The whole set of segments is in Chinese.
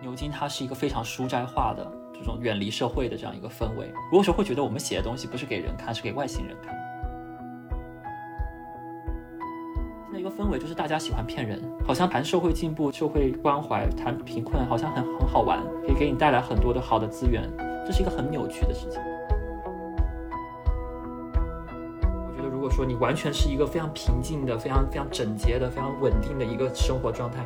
牛津它是一个非常书斋化的这种远离社会的这样一个氛围。如果说会觉得我们写的东西不是给人看，是给外星人看。现在一个氛围就是大家喜欢骗人，好像谈社会进步、社会关怀、谈贫困，好像很很好玩，可以给你带来很多的好的资源。这是一个很扭曲的事情。我觉得，如果说你完全是一个非常平静的、非常非常整洁的、非常稳定的一个生活状态。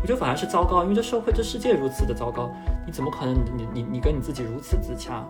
我觉得反而是糟糕，因为这社会、这世界如此的糟糕，你怎么可能你你你跟你自己如此自洽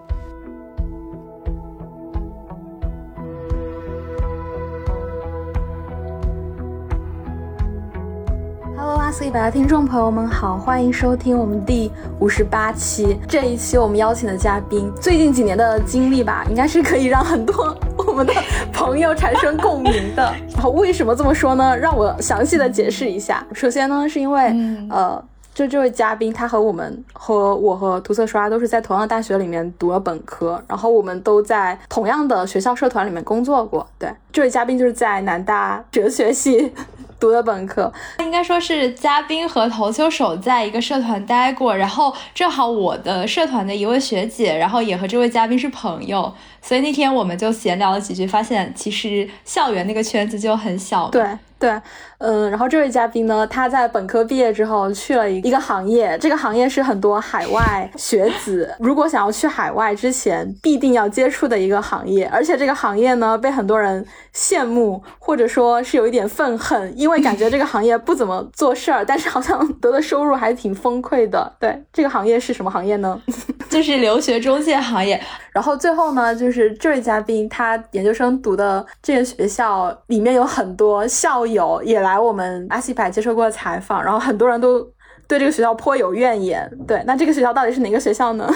？Hello，阿斯一百的听众朋友们好，欢迎收听我们第五十八期。这一期我们邀请的嘉宾，最近几年的经历吧，应该是可以让很多。我们的朋友产生共鸣的，为什么这么说呢？让我详细的解释一下。首先呢，是因为呃，就这位嘉宾，他和我们和我和涂色刷都是在同样的大学里面读了本科，然后我们都在同样的学校社团里面工作过。对，这位嘉宾就是在南大哲学系。读的本科，应该说是嘉宾和投球手在一个社团待过，然后正好我的社团的一位学姐，然后也和这位嘉宾是朋友，所以那天我们就闲聊了几句，发现其实校园那个圈子就很小。对对，嗯，然后这位嘉宾呢，他在本科毕业之后去了一一个行业，这个行业是很多海外学子如果想要去海外之前必定要接触的一个行业，而且这个行业呢被很多人羡慕，或者说是有一点愤恨，因因为感觉这个行业不怎么做事儿，但是好像得的收入还挺丰沛的。对，这个行业是什么行业呢？就是留学中介行业。然后最后呢，就是这位嘉宾他研究生读的这个学校里面有很多校友也来我们阿西百接受过采访，然后很多人都对这个学校颇有怨言。对，那这个学校到底是哪个学校呢？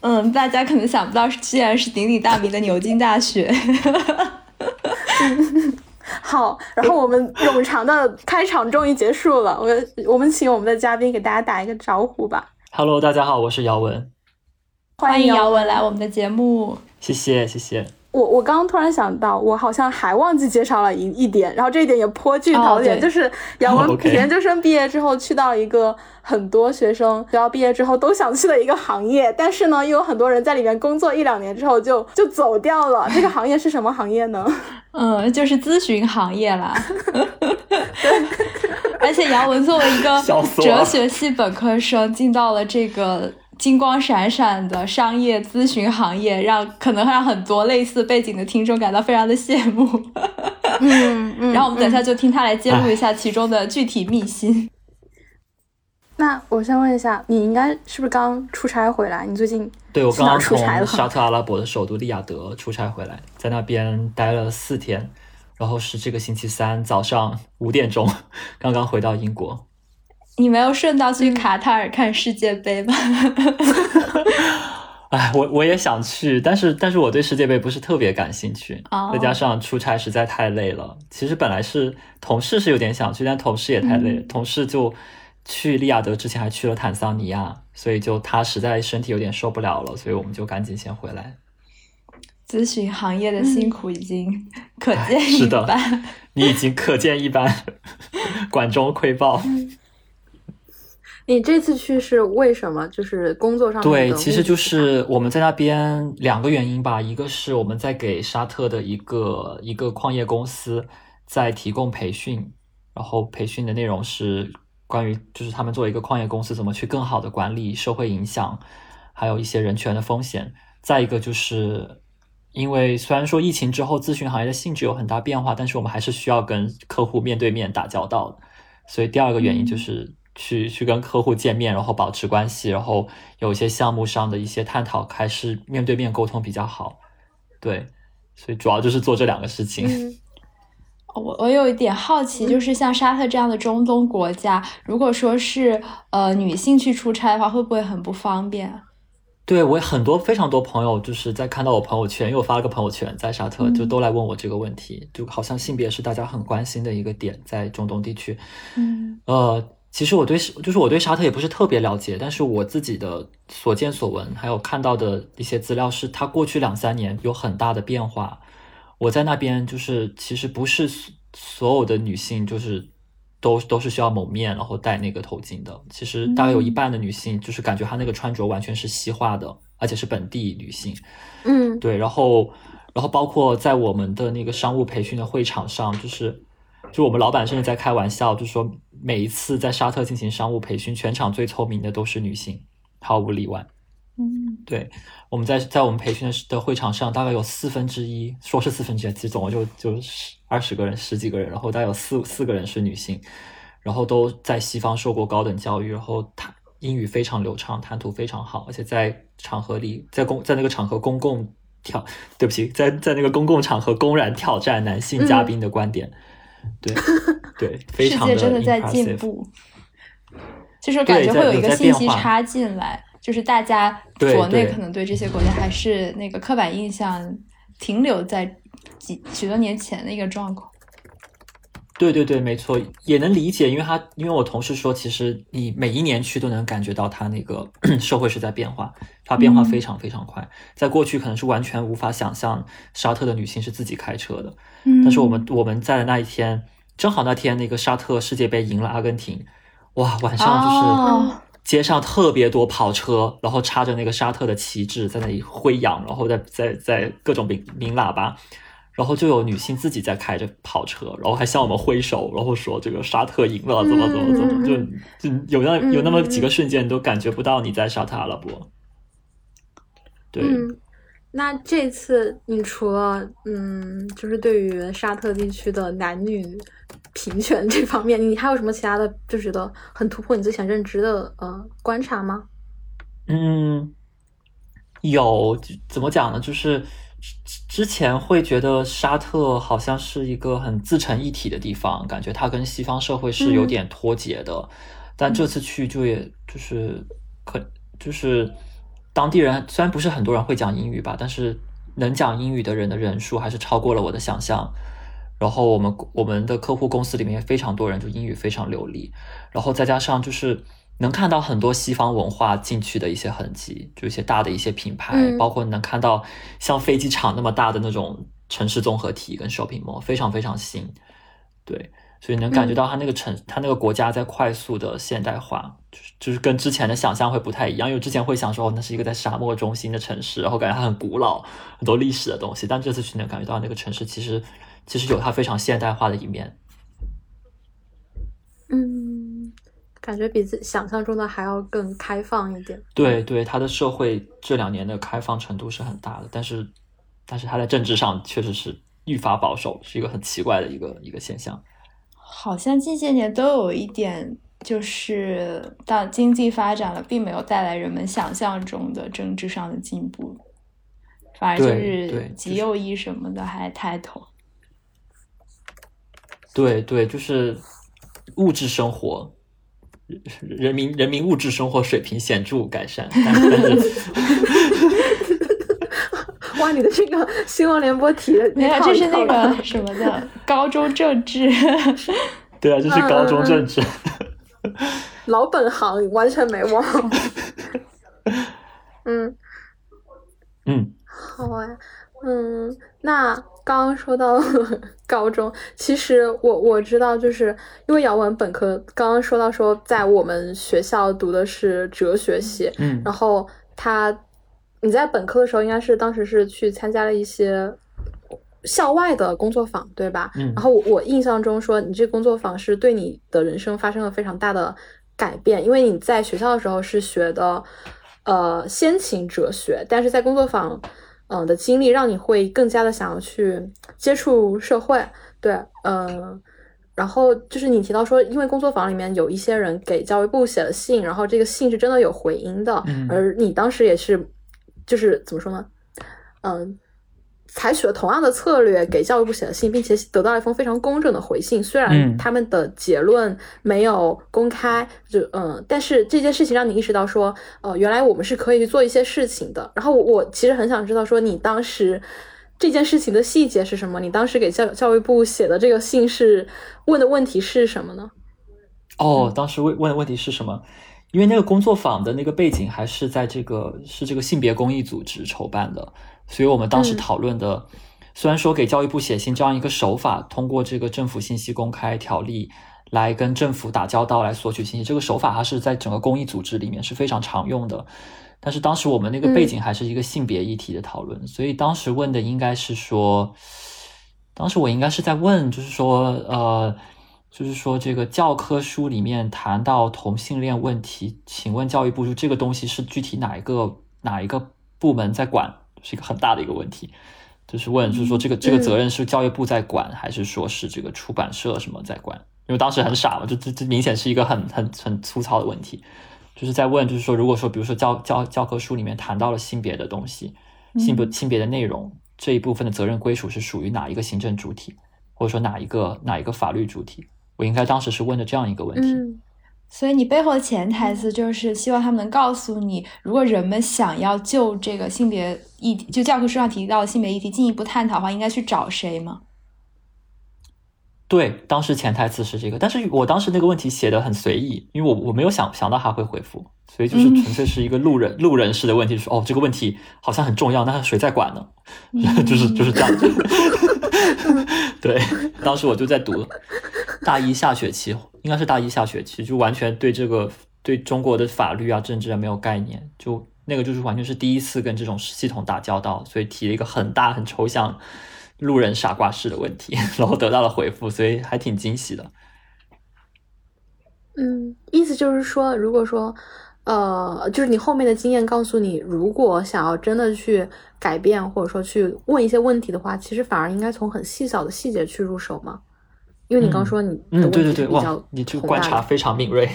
嗯，大家可能想不到，竟然是鼎鼎大名的牛津大学。好，然后我们冗长的开场终于结束了。我我们请我们的嘉宾给大家打一个招呼吧。Hello，大家好，我是姚文，欢迎姚文来我们的节目。谢谢，谢谢。我我刚刚突然想到，我好像还忘记介绍了一一点，然后这一点也颇具槽点，就是杨文研究生毕业之后去到一个很多学生学校毕业之后都想去的一个行业，但是呢，又有很多人在里面工作一两年之后就就走掉了。这个行业是什么行业呢？嗯，就是咨询行业啦。而且杨文作为一个哲学系本科生，进到了这个。金光闪闪的商业咨询行业，让可能会让很多类似背景的听众感到非常的羡慕。嗯嗯。然后我们等下就听他来揭露一下其中的具体秘辛。那我先问一下，你应该是不是刚出差回来？你最近对我刚刚从沙特阿拉伯的首都利雅得出差回来，在那边待了四天，然后是这个星期三早上五点钟刚刚回到英国。你没有顺道去卡塔尔看世界杯吗？哎，我我也想去，但是但是我对世界杯不是特别感兴趣，再加上出差实在太累了。其实本来是同事是有点想去，但同事也太累了，同事就去利雅得之前还去了坦桑尼亚，所以就他实在身体有点受不了了，所以我们就赶紧先回来。咨询行业的辛苦已经可见 一斑，你已经可见一斑，管中窥豹。你这次去是为什么？就是工作上对，其实就是我们在那边两个原因吧。一个是我们在给沙特的一个一个矿业公司在提供培训，然后培训的内容是关于就是他们作为一个矿业公司怎么去更好的管理社会影响，还有一些人权的风险。再一个就是因为虽然说疫情之后咨询行业的性质有很大变化，但是我们还是需要跟客户面对面打交道，所以第二个原因就是。去去跟客户见面，然后保持关系，然后有一些项目上的一些探讨，还是面对面沟通比较好。对，所以主要就是做这两个事情。我我有一点好奇，就是像沙特这样的中东国家，如果说是呃女性去出差的话，会不会很不方便？对我很多非常多朋友，就是在看到我朋友圈，因为我发了个朋友圈在沙特，就都来问我这个问题，就好像性别是大家很关心的一个点，在中东地区。嗯，呃。其实我对就是我对沙特也不是特别了解，但是我自己的所见所闻，还有看到的一些资料，是它过去两三年有很大的变化。我在那边就是其实不是所有的女性就是都都是需要蒙面，然后戴那个头巾的。其实大概有一半的女性就是感觉她那个穿着完全是西化的，而且是本地女性。嗯，对，然后然后包括在我们的那个商务培训的会场上，就是就我们老板甚至在开玩笑，就说每一次在沙特进行商务培训，全场最聪明的都是女性，毫无例外。嗯，对，我们在在我们培训的的会场上，大概有四分之一，说是四分之一，其实总共就就十二十个人，十几个人，然后大概有四四个人是女性，然后都在西方受过高等教育，然后谈英语非常流畅，谈吐非常好，而且在场合里，在公在那个场合公共挑，对不起，在在那个公共场合公然挑战男性嘉宾的观点，对 对，非常世界真的在进步，就是感觉会有一个信息差进来，就是大家国内可能对这些国家还是那个刻板印象停留在几许多年前的一个状况。对对对，没错，也能理解，因为他因为我同事说，其实你每一年去都能感觉到他那个 社会是在变化，它变化非常非常快。在过去可能是完全无法想象沙特的女性是自己开车的，嗯。但是我们我们在的那一天，正好那天那个沙特世界杯赢了阿根廷，哇，晚上就是哦。街上特别多跑车，然后插着那个沙特的旗帜在那里挥扬，然后在在在各种鸣鸣喇叭，然后就有女性自己在开着跑车，然后还向我们挥手，然后说这个沙特赢了，怎么怎么怎么，就就有那有那么几个瞬间，你都感觉不到你在沙特阿拉伯。对，嗯，那这次你除了嗯，就是对于沙特地区的男女平权这方面，你还有什么其他的就觉得很突破你之前认知的呃观察吗？嗯，有怎么讲呢？就是之之前会觉得沙特好像是一个很自成一体的地方，感觉它跟西方社会是有点脱节的。但这次去就也就是可就是当地人虽然不是很多人会讲英语吧，但是能讲英语的人的人数还是超过了我的想象。然后我们我们的客户公司里面也非常多人就英语非常流利，然后再加上就是能看到很多西方文化进去的一些痕迹，就一些大的一些品牌，嗯。包括能看到像飞机场那么大的那种城市综合体跟 shopping mall，非常非常新，对，所以能感觉到它那个城，它那个国家在快速的现代化，就是就是跟之前的想象会不太一样，因为之前会想说哦，那是一个在沙漠中心的城市，然后感觉它很古老，很多历史的东西，但这次去能感觉到那个城市其实其实有它非常现代化的一面。嗯，感觉比自己想象中的还要更开放一点。对对，他的社会这两年的开放程度是很大的，但是但是他在政治上确实是愈发保守，是一个很奇怪的一个一个现象。好像近些年都有一点，就是当经济发展了，并没有带来人们想象中的政治上的进步，反而就是极右翼什么的还抬头。对对，就是物质生活，人人民人民物质生活水平显著改善，但但是哇，你的这个新闻联播题的没有，这是那个 什么的高中政治。对啊，这是高中政治。老本行，完全没忘。嗯，嗯好啊，嗯，那刚刚说到高中，其实我我知道，就是因为姚文本科刚刚说到说，在我们学校读的是哲学系，嗯然后他你在本科的时候，应该是当时是去参加了一些校外的工作坊，对吧？嗯然后我我印象中说，你这工作坊是对你的人生发生了非常大的改变，因为你在学校的时候是学的呃先秦哲学，但是在工作坊嗯、呃的经历让你会更加的想要去接触社会，对，嗯、然后就是你提到说，因为工作坊里面有一些人给教育部写了信，然后这个信是真的有回音的，嗯。而你当时也是，就是怎么说呢，嗯、采取了同样的策略给教育部写了信，并且得到了一封非常公正的回信。虽然嗯他们的结论没有公开，就嗯，但是这件事情让你意识到说，呃，原来我们是可以去做一些事情的。然后我我其实很想知道说，你当时这件事情的细节是什么？你当时给教教育部写的这个信是问的问题是什么呢？哦，当时问问的问题是什么？因为那个工作坊的那个背景还是在这个是这个性别公益组织筹办的，所以我们当时嗯讨论的，虽然说给教育部写信这样一个手法，通过这个政府信息公开条例来跟政府打交道，来索取信息。这个手法它是在整个公益组织里面是非常常用的。但是当时我们那个背景还是一个性别议题的讨论，所以当时问的应该是说，当时我应该是在问，就是说，呃，就是说这个教科书里面谈到同性恋问题，请问教育部就这个东西是具体哪一个哪一个部门在管，是一个很大的一个问题。就是问，就是说这个这个责任是教育部在管，还是说是这个出版社什么在管？因为当时很傻嘛，就这这明显是一个很很很粗糙的问题。就是在问，就是说，如果说，比如说教教教科书里面谈到了性别的东西，性别性别的内容这一部分的责任归属是属于哪一个行政主体，或者说哪一个哪一个法律主体？我应该当时是问的这样一个问题。嗯，所以你背后的潜台词就是希望他们能告诉你，如果人们想要就这个性别议题，就教科书上提到的性别议题进一步探讨的话，应该去找谁吗？对，当时潜台词是这个，但是我当时那个问题写的很随意，因为我我没有想想到他会回复，所以就是纯粹是一个路人 路人式的问题，说哦这个问题好像很重要，那谁在管呢？就是就是这样子。对，当时我就在读大一下学期，应该是大一下学期，就完全对这个对中国的法律啊政治啊没有概念，就那个就是完全是第一次跟这种系统打交道，所以提了一个很大很抽象。路人傻瓜式的问题，然后得到了回复，所以还挺惊喜的。嗯，意思就是说，如果说，呃，就是你后面的经验告诉你，如果想要真的去改变，或者说去问一些问题的话，其实反而应该从很细小的细节去入手嘛。因为你刚说你嗯，对对对，哇，你这个观察非常敏锐。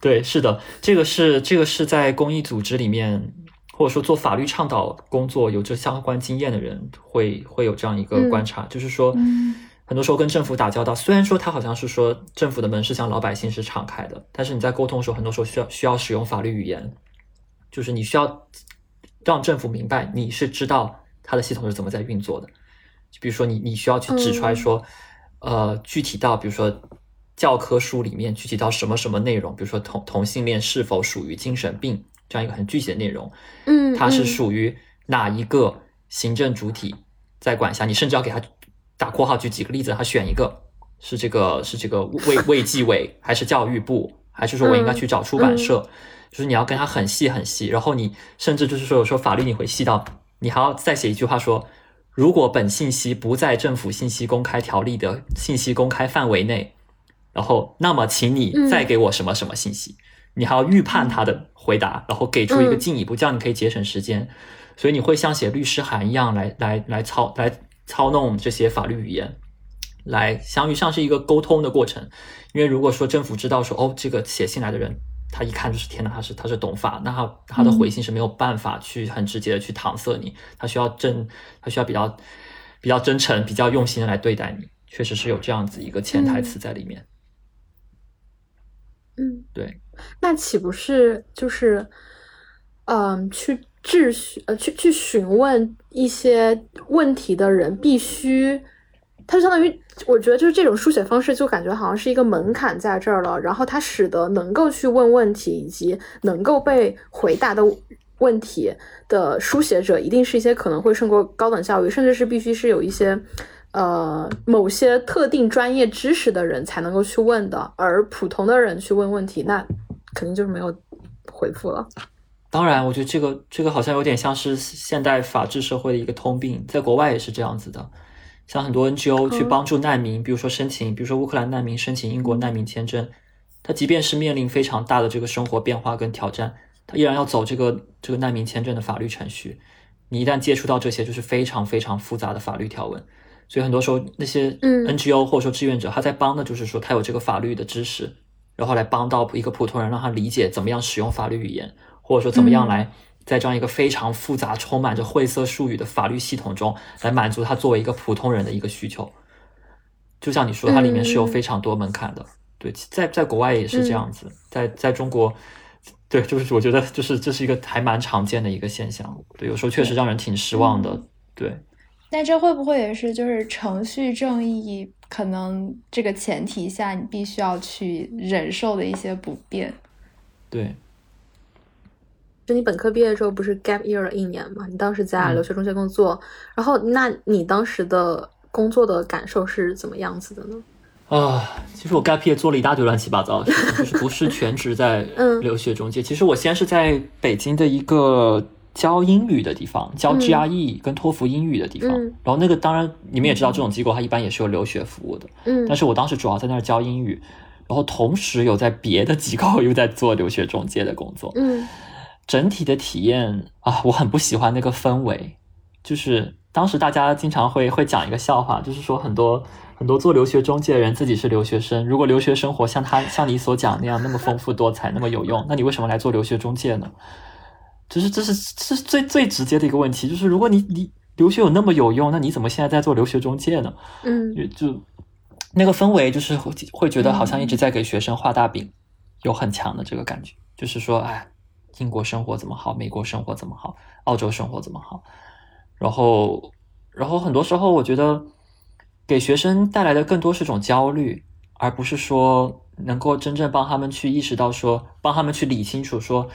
对，是的，这个是这个是在公益组织里面。或者说做法律倡导工作有这相关经验的人会会有这样一个观察，就是说，很多时候跟政府打交道，虽然说他好像是说政府的门是向老百姓是敞开的，但是你在沟通的时候，很多时候需要需要使用法律语言，就是你需要让政府明白你是知道他的系统是怎么在运作的。就比如说你你需要去指出来说，呃，具体到比如说教科书里面具体到什么什么内容，比如说同同性恋是否属于精神病。这样一个很具体的内容，嗯，它是属于哪一个行政主体在管辖？你甚至要给他打括号，举几个例子，他选一个是这个是这个卫 卫计委，还是教育部，还是说我应该去找出版社？就是你要跟他很细很细，然后你甚至就是说有时候法律你会细到，你还要再写一句话说，如果本信息不在政府信息公开条例的信息公开范围内，然后那么请你再给我什么什么信息。你还要预判他的回答，然后给出一个进一步，这样你可以节省时间。所以你会像写律师函一样来来来操来操弄这些法律语言，来相于像是一个沟通的过程。因为如果说政府知道说哦，这个写信来的人，他一看就是天哪，他是他是懂法，那他他的回信是没有办法去很直接的去搪塞你，他需要真他需要比较比较真诚、比较用心的来对待你。确实是有这样子一个潜台词在里面。嗯，对。那岂不是就是，嗯，去质询呃，去去询问一些问题的人，必须，它就相当于，我觉得就是这种书写方式，就感觉好像是一个门槛在这儿了。然后它使得能够去问问题以及能够被回答的问题的书写者，一定是一些可能会受过高等教育，甚至是必须是有一些。呃，某些特定专业知识的人才能够去问的，而普通的人去问问题，那肯定就是没有回复了。当然，我觉得这个这个好像有点像是现代法治社会的一个通病，在国外也是这样子的。像很多 NGO 去帮助难民，比如说申请，比如说乌克兰难民申请英国难民签证，他即便是面临非常大的这个生活变化跟挑战，他依然要走这个这个难民签证的法律程序。你一旦接触到这些，就是非常非常复杂的法律条文。所以很多时候，那些 NGO 或者说志愿者，他在帮的就是说他有这个法律的知识，然后来帮到一个普通人，让他理解怎么样使用法律语言，或者说怎么样来在这样一个非常复杂、充满着晦涩术语的法律系统中，来满足他作为一个普通人的一个需求。就像你说，它里面是有非常多门槛的。对，在在国外也是这样子，在在中国，对，就是我觉得就是这是一个还蛮常见的一个现象。对，有时候确实让人挺失望的。对。那这会不会也是就是程序正义可能这个前提下你必须要去忍受的一些不便？对，就你本科毕业之后不是 gap year 了一年嘛？你当时在留学中介工作，然后那你当时的工作的感受是怎么样子的呢？啊，其实我 gap year 做了一大堆乱七八糟的事情，就是不是全职在 嗯留学中介。其实我先是在北京的一个教英语的地方，教嗯 GRE 跟托福英语的地方。嗯然后那个当然你们也知道，这种机构它一般也是有留学服务的。嗯但是我当时主要在那儿教英语，然后同时有在别的机构 又在做留学中介的工作。嗯整体的体验啊，我很不喜欢那个氛围。就是当时大家经常会会讲一个笑话，就是说很多很多做留学中介的人自己是留学生，如果留学生活像他像你所讲那样那么丰富多彩，那么有用，那你为什么来做留学中介呢？就是这是这是最最直接的一个问题，就是如果你你留学有那么有用，那你怎么现在在做留学中介呢？嗯就就那个氛围，就是会会觉得好像一直在给学生画大饼，有很强的这个感觉，就是说，哎，英国生活怎么好，美国生活怎么好，澳洲生活怎么好，然后，然后很多时候我觉得给学生带来的更多是种焦虑，而不是说能够真正帮他们去意识到说，帮他们去理清楚说。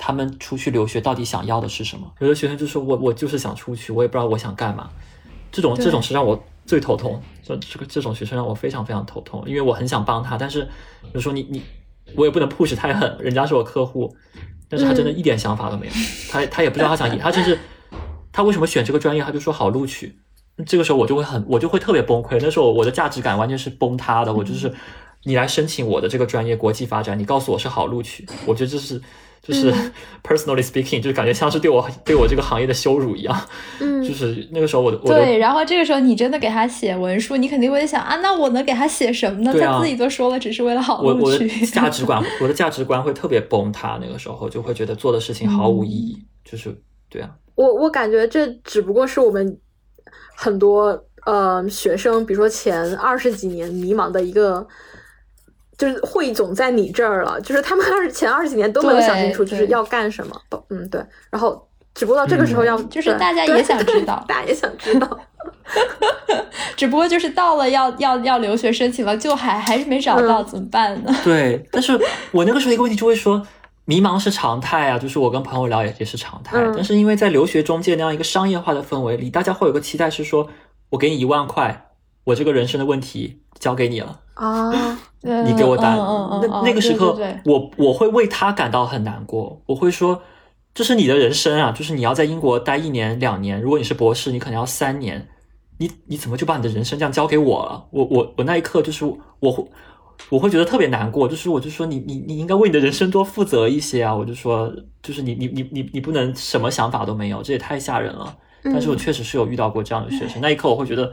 他们出去留学到底想要的是什么？有的学生就说我我就是想出去，我也不知道我想干嘛。这种这种是让我最头痛，这这个这种学生让我非常非常头痛，因为我很想帮他，但是有时候你你我也不能 push 太狠，人家是我客户，但是他真的一点想法都没有，他他也不知道他想，他就是他为什么选这个专业，他就说好录取，这个时候我就会很我就会特别崩溃，那时候我的价值感完全是崩塌的，我就是你来申请我的这个专业国际发展，你告诉我是好录取，我觉得这是。就是嗯 personally speaking，就是感觉像是对我对我这个行业的羞辱一样。嗯 就是那个时候我的我对，然后这个时候你真的给他写文书，你肯定会想啊，那我能给他写什么呢？啊他自己都说了，只是为了好我我的。价值观，我的价值观会特别崩塌，那个时候就会觉得做的事情毫无意义，就是对啊，我我感觉这只不过是我们很多呃学生，比如说前二十几年迷茫的一个，就是汇总在你这儿了，就是他们二十前二十几年都没有想清楚，就是要干什么。不嗯，对，然后只不过到这个时候要，就是大家也想知道 大家也想知道。只不过就是到了要要要留学申请了，就还还是没找到，嗯怎么办呢？对。但是我那个时候一个问题就会说，迷茫是常态啊，就是我跟朋友聊也也是常态。嗯但是因为在留学中介那样一个商业化的氛围里，大家会有个期待是说，我给你一万块，我这个人生的问题交给你了。啊，你给我答案。嗯嗯嗯嗯那那个时刻，对对对我我会为他感到很难过。我会说，这是你的人生啊，就是你要在英国待一年两年，如果你是博士，你可能要三年。你你怎么就把你的人生这样交给我了？我我我那一刻就是我会我会觉得特别难过，就是我就说你你你应该为你的人生多负责一些啊！我就说，就是你你你你你不能什么想法都没有，这也太吓人了。但是我确实是有遇到过这样的学生，那一刻我会觉得，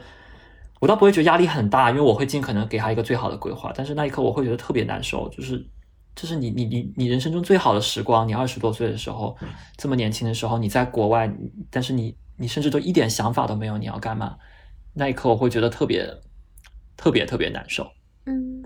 我倒不会觉得压力很大，因为我会尽可能给他一个最好的规划。但是那一刻我会觉得特别难受，就是就是你你你你人生中最好的时光，你二十多岁的时候，这么年轻的时候，你在国外，但是你你甚至都一点想法都没有，你要干嘛？那一刻我会觉得特别特别特别难受。嗯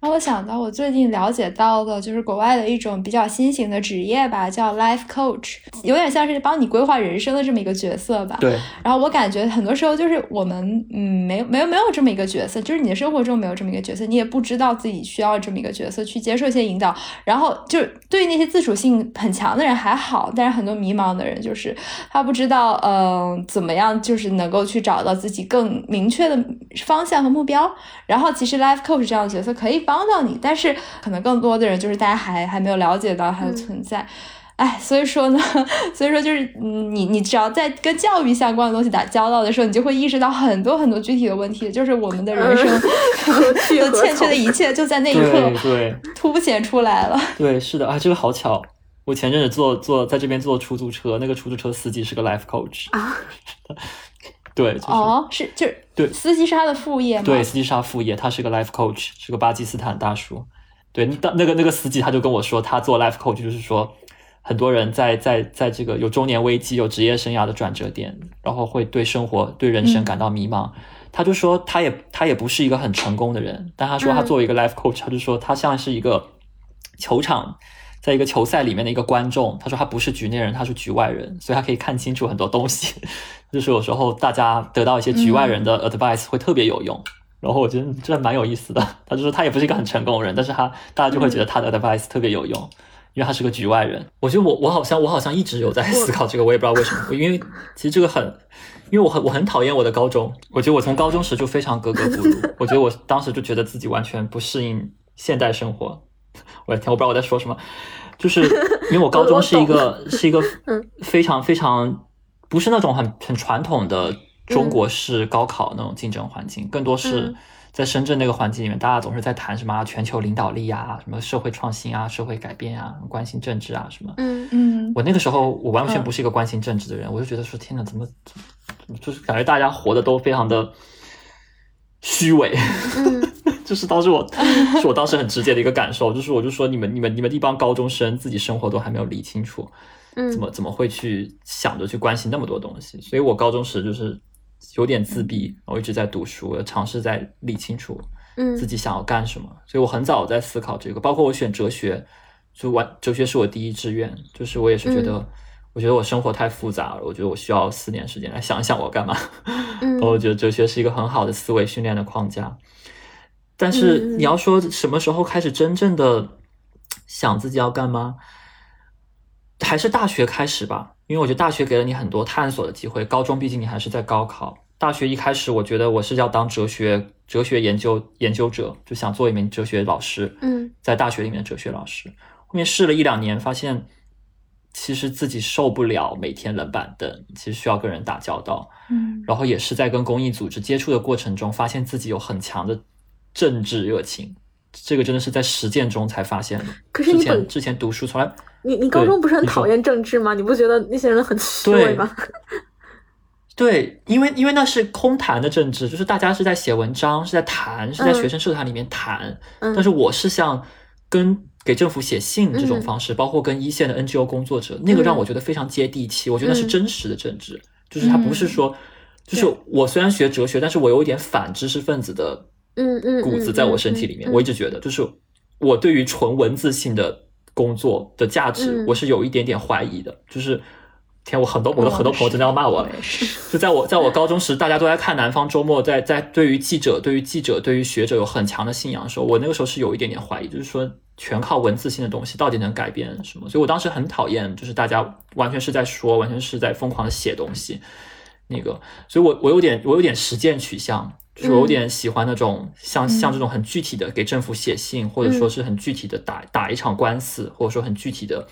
让我想到我最近了解到的，就是国外的一种比较新型的职业吧，叫 life coach，有点像是帮你规划人生的这么一个角色吧。对，然后我感觉很多时候就是我们嗯没有没有没有这么一个角色，就是你的生活中没有这么一个角色，你也不知道自己需要这么一个角色去接受一些引导。然后就是对于那些自主性很强的人还好，但是很多迷茫的人就是他不知道嗯、呃怎么样就是能够去找到自己更明确的方向和目标。然后其实 life coach 这样的角色可以帮到你，但是可能更多的人就是大家还还没有了解到它的存在。哎，所以说呢，所以说就是，嗯，你你只要在跟教育相关的东西打交道的时候，你就会意识到很多很多具体的问题，就是我们的人生何去何的欠缺的？一切，就在那一刻凸显出来了。对，是的啊，这个好巧。我前阵子坐坐在这边坐出租车，那个出租车司机是个 life coach 啊。对，就是、哦，是就是对司机是他的副业吗？对，司机是他副业，他是个 life coach，是个巴基斯坦大叔。对，那那个那个司机他就跟我说，他做 life coach 就是说，很多人在在在这个有中年危机、有职业生涯的转折点，然后会对生活、对人生嗯感到迷茫。他就说，他也他也不是一个很成功的人，但他说他嗯作为一个 life coach，、他就说他像是一个球场。在一个球赛里面的一个观众，他说他不是局内人，他是局外人，所以他可以看清楚很多东西。就是有时候大家得到一些局外人的 advice 会特别有用。然后我觉得这蛮有意思的。他就说他也不是一个很成功的人，但是他大家就会觉得他的 advice 特别有用。因为他是个局外人。我觉得我我好像我好像一直有在思考这个，我也不知道为什么。因为其实这个很，因为我很我很讨厌我的高中，我觉得我从高中时就非常格格不入。我觉得我当时就觉得自己完全不适应现代生活。我的天，我不知道我在说什么。就是因为我高中是一个是一个非常非常不是那种很很传统的中国式高考那种竞争环境，更多是在深圳那个环境里面，大家总是在谈什么全球领导力啊，什么社会创新啊，社会改变啊，关心政治啊什么。嗯嗯。我那个时候我完全不是一个关心政治的人，我就觉得说天呐，怎么就是感觉大家活的都非常的虚伪。就是当时我，是我当时很直接的一个感受，就是我就说你们你们你们一帮高中生自己生活都还没有理清楚，嗯，怎么怎么会去想着去关心那么多东西？所以我高中时就是有点自闭，我一直在读书，尝试在理清楚，嗯，自己想要干什么。所以我很早在思考这个，包括我选哲学，就完哲学是我第一志愿，就是我也是觉得，我觉得我生活太复杂了，我觉得我需要四年时间来想一想我要干嘛。嗯，我觉得哲学是一个很好的思维训练的框架。但是你要说什么时候开始真正的想自己要干嘛，还是大学开始吧？因为我觉得大学给了你很多探索的机会。高中毕竟你还是在高考，大学一开始我觉得我是要当哲学哲学研究研究者，就想做一名哲学老师。嗯，在大学里面的哲学老师，后面试了一两年，发现其实自己受不了每天冷板凳，其实需要跟人打交道。嗯，然后也是在跟公益组织接触的过程中，发现自己有很强的。政治热情，这个真的是在实践中才发现的。可是你本之前读书从来，你你高中不是很讨厌政治吗？你不觉得那些人很虚伪吗？对，因为因为那是空谈的政治，就是大家是在写文章，是在谈，是在学生社团里面谈。但是我是像跟给政府写信这种方式，包括跟一线的 NGO 工作者，那个让我觉得非常接地气。我觉得是真实的政治，就是它不是说，就是我虽然学哲学，但是我有一点反知识分子的。嗯嗯，骨子在我身体里面，我一直觉得，就是我对于纯文字性的工作的价值，我是有一点点怀疑的。就是天，我很多我的很多朋友真的要骂我了。就在我在我高中时，大家都在看《南方周末》，在在对于记者、对于记者、对于学者有很强的信仰的时候，我那个时候是有一点点怀疑，就是说全靠文字性的东西到底能改变什么？所以我当时很讨厌，就是大家完全是在说，完全是在疯狂的写东西。那个，所以我我有点我有点实践取向。就是我有点喜欢那种像像这种很具体的给政府写信，或者说是很具体的打打一场官司，或者说很具体的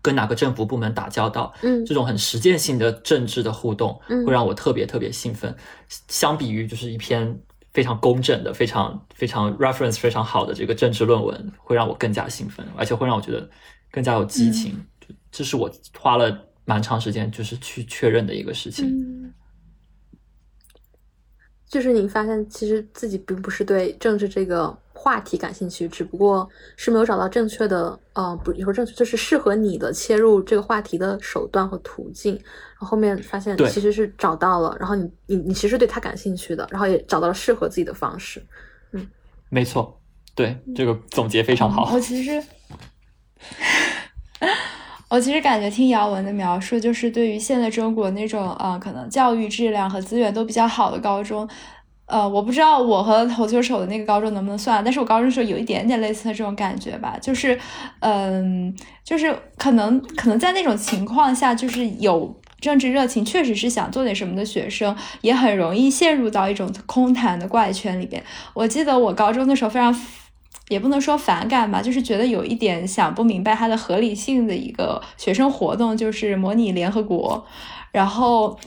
跟哪个政府部门打交道，嗯，这种很实践性的政治的互动，会让我特别特别兴奋。相比于就是一篇非常工整的、非常非常 reference 非常好的这个政治论文，会让我更加兴奋，而且会让我觉得更加有激情。这是我花了蛮长时间就是去确认的一个事情。就是你发现，其实自己并不是对政治这个话题感兴趣，只不过是没有找到正确的，呃，不，也说正确，就是适合你的切入这个话题的手段和途径。然后后面发现其实是找到了，然后你你你其实对他感兴趣的，然后也找到了适合自己的方式。嗯，没错，对这个总结非常好。我其实。我其实感觉听姚文的描述，就是对于现在中国那种呃，可能教育质量和资源都比较好的高中，呃，我不知道我和投球手的那个高中能不能算，但是我高中时候有一点点类似的这种感觉吧，就是，嗯，就是可能可能在那种情况下，就是有政治热情，确实是想做点什么的学生，也很容易陷入到一种空谈的怪圈里边。我记得我高中的时候非常。也不能说反感吧，就是觉得有一点想不明白它的合理性的一个学生活动，就是模拟联合国，然后。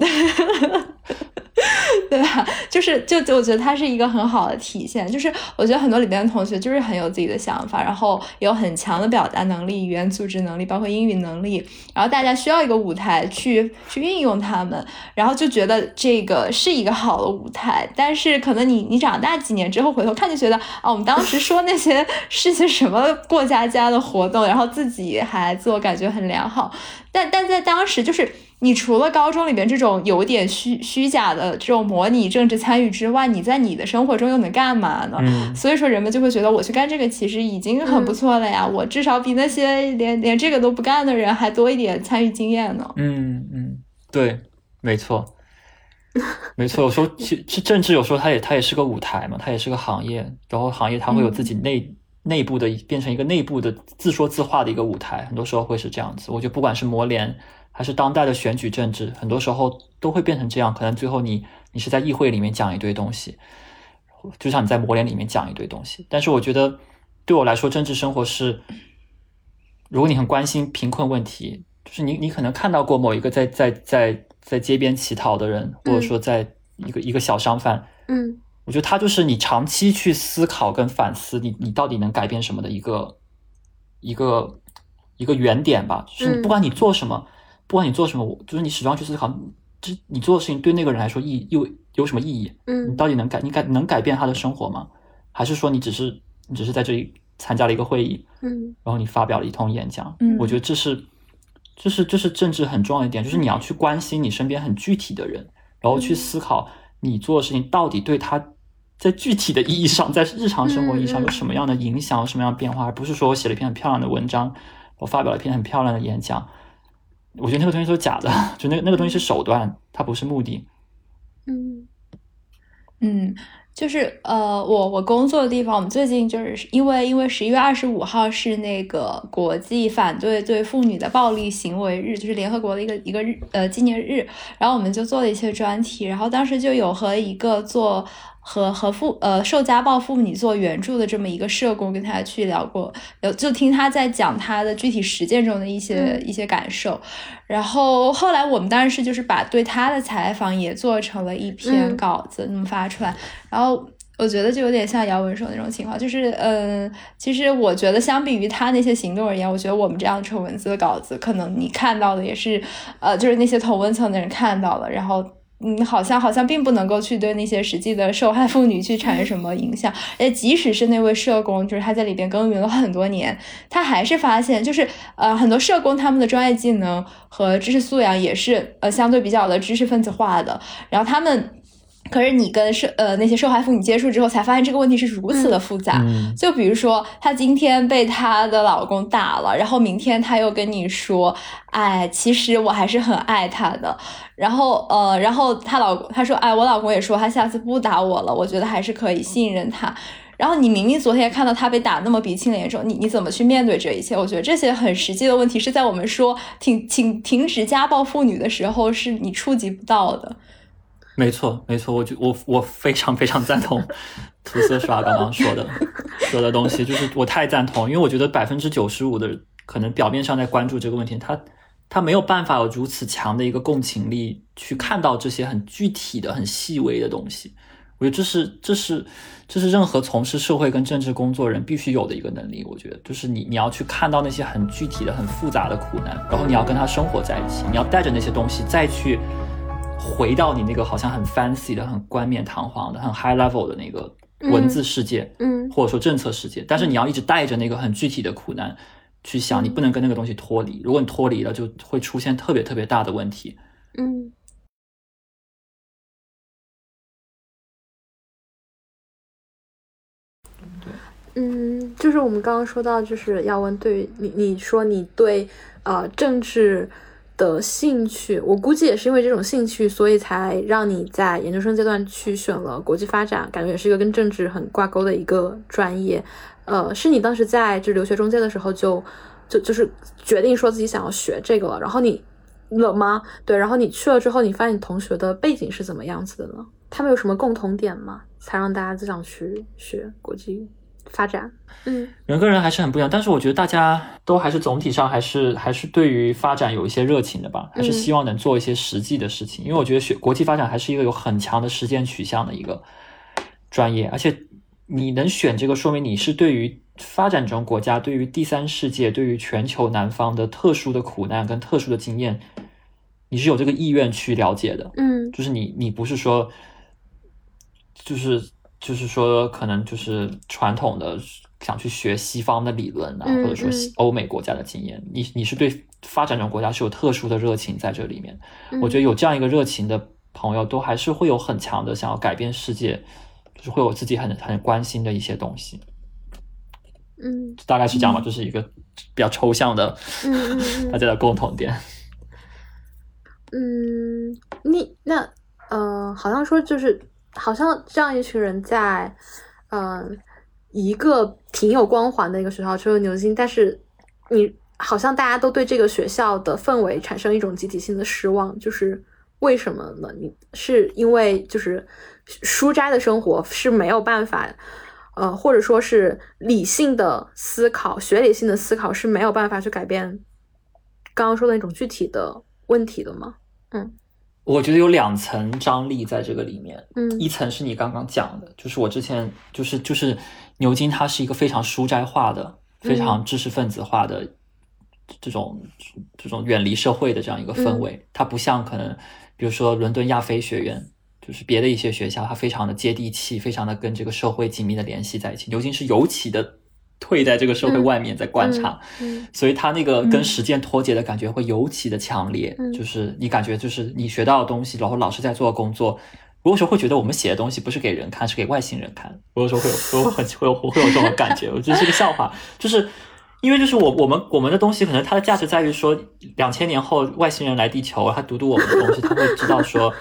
对吧？就是就就我觉得它是一个很好的体现，就是我觉得很多里边的同学就是很有自己的想法，然后有很强的表达能力、语言组织能力，包括英语能力，然后大家需要一个舞台去去运用他们，然后就觉得这个是一个好的舞台。但是可能你你长大几年之后回头看，就觉得啊，我们当时说那些 是些什么过家家的活动，然后自己还自我感觉很良好，但但在当时就是。你除了高中里边这种有点虚虚假的这种模拟政治参与之外，你在你的生活中又能干嘛呢？所以说人们就会觉得我去干这个其实已经很不错了呀，我至少比那些连连这个都不干的人还多一点参与经验呢。嗯嗯，对，没错，没错。有时候其实政治有时候它也它也是个舞台嘛，它也是个行业，然后行业它会有自己内内部的变成一个内部的自说自话的一个舞台，很多时候会是这样子。我觉得不管是磨联还是当代的选举政治，很多时候都会变成这样。可能最后你你是在议会里面讲一堆东西，就像你在磨联里面讲一堆东西。但是我觉得对我来说，政治生活是，如果你很关心贫困问题，就是你你可能看到过某一个在在在在街边乞讨的人，或者说在一个一个小商贩，嗯我觉得他就是你长期去思考跟反思，你你到底能改变什么的一个一个一个原点吧。就是嗯不管你做什么，不管你做什么，我就是你始终要去思考，这你做的事情对那个人来说意有有什么意义？嗯你嗯到底能改你改能改变他的生活吗？还是说你只是你只是在这里参加了一个会议，嗯然后你发表了一通演讲？嗯我觉得这是这是这是政治很重要的一点，就是你要去关心你身边很具体的人，然后去思考你做的事情到底对他在具体的意义上，在日常生活意义上有什么样的影响，有什么样的变化，而不是说我写了一篇很漂亮的文章，我发表了一篇很漂亮的演讲。我觉得那个东西都是假的，就那个那个东西是手段，它不是目的。嗯嗯，就是呃，我我工作的地方，我们最近就是因为因为十一月二十五号是那个国际反对对妇女的暴力行为日，就是联合国的一个一个日呃纪念日，然后我们就做了一些专题，然后当时就有和一个做。和和父呃受家暴妇女做援助的这么一个社工跟他去聊过，有就听他在讲他的具体实践中的一些、嗯一些感受，然后后来我们当然是就是把对他的采访也做成了一篇嗯稿子，那么发出来，然后。我觉得就有点像姚文说的那种情况，就是，嗯，其实我觉得相比于他那些行动而言，我觉得我们这样纯文字的稿子，可能你看到的也是，呃，就是那些同温层的人看到了，然后，嗯，好像好像并不能够去对那些实际的受害妇女去产生什么影响，而且即使是那位社工，就是他在里边耕耘了很多年，他还是发现，就是呃，很多社工他们的专业技能和知识素养也是呃相对比较的知识分子化的，然后他们。可是你跟受呃那些受害妇女接触之后，才发现这个问题是如此的复杂。嗯就比如说，她今天被她的老公打了，然后明天她又跟你说，哎，其实我还是很爱他的。然后呃，然后她老公她说，哎，我老公也说他下次不打我了，我觉得还是可以信任他。然后你明明昨天看到他被打那么鼻青脸肿，你你怎么去面对这一切？我觉得这些很实际的问题是在我们说停停停止家暴妇女的时候，是你触及不到的。没错，没错，我就我我非常非常赞同 涂色刷刚刚说的说的东西，就是我太赞同，因为我觉得百分之九十五的可能表面上在关注这个问题，他他没有办法有如此强的一个共情力去看到这些很具体的、很细微的东西。我觉得这是这是这是任何从事社会跟政治工作人必须有的一个能力。我觉得就是你你要去看到那些很具体的、很复杂的苦难，然后你要跟他生活在一起，你要带着那些东西再去。回到你那个好像很 fancy 的、很冠冕堂皇的、很 high level 的那个文字世界，嗯。或者说政策世界，但是你要一直带着那个很具体的苦难去想，你不能跟那个东西脱离。如果你脱离了，就会出现特别特别大的问题。嗯。嗯，就是我们刚刚说到，就是要问对于你，你说你对呃政治的兴趣，我估计也是因为这种兴趣，所以才让你在研究生阶段去选了国际发展，感觉也是一个跟政治很挂钩的一个专业。呃，是你当时在就留学中介的时候就就就是决定说自己想要学这个了，然后你了吗？对，然后你去了之后，你发现你同学的背景是怎么样子的呢？他们有什么共同点吗？才让大家就想去学国际发展？嗯人跟人还是很不一样，但是我觉得大家都还是总体上还是还是对于发展有一些热情的吧，还是希望能做一些实际的事情。因为我觉得学国际发展还是一个有很强的实践取向的一个专业，而且你能选这个，说明你是对于发展中国家、对于第三世界、对于全球南方的特殊的苦难跟特殊的经验，你是有这个意愿去了解的。嗯就是你你不是说，就是就是说可能就是传统的想去学西方的理论啊，嗯或者说欧美国家的经验，你你是对发展中国家是有特殊的热情在这里面。嗯，我觉得有这样一个热情的朋友，都还是会有很强的想要改变世界，就是会有自己很很关心的一些东西。嗯大概是这样吧，就是一个比较抽象的嗯嗯嗯 大家的共同点。嗯，你那呃，好像说就是好像这样一群人在，嗯、一个挺有光环的一个学校，就是牛津，但是你好像大家都对这个学校的氛围产生一种集体性的失望，就是为什么呢？你是因为就是书斋的生活是没有办法，呃，或者说是理性的思考、学理性的思考是没有办法去改变刚刚说的那种具体的问题的吗？嗯。我觉得有两层张力在这个里面，嗯，一层是你刚刚讲的，就是我之前就是就是牛津，它是一个非常书斋化的、非常知识分子化的这种这种远离社会的这样一个氛围，它不像可能比如说伦敦亚非学院，就是别的一些学校，它非常的接地气，非常的跟这个社会紧密的联系在一起。牛津是尤其的。退在这个社会外面在观察，所以他那个跟实践脱节的感觉会尤其的强烈。就是你感觉就是你学到的东西，然后老师在做工作，我有时候会觉得我们写的东西不是给人看，是给外星人看。我有时候会有，我很会有会有这种感觉，我觉得是个笑话。就是因为就是我我们我们的东西可能它的价值在于说，两千年后外星人来地球，他读读我们的东西，他会知道说，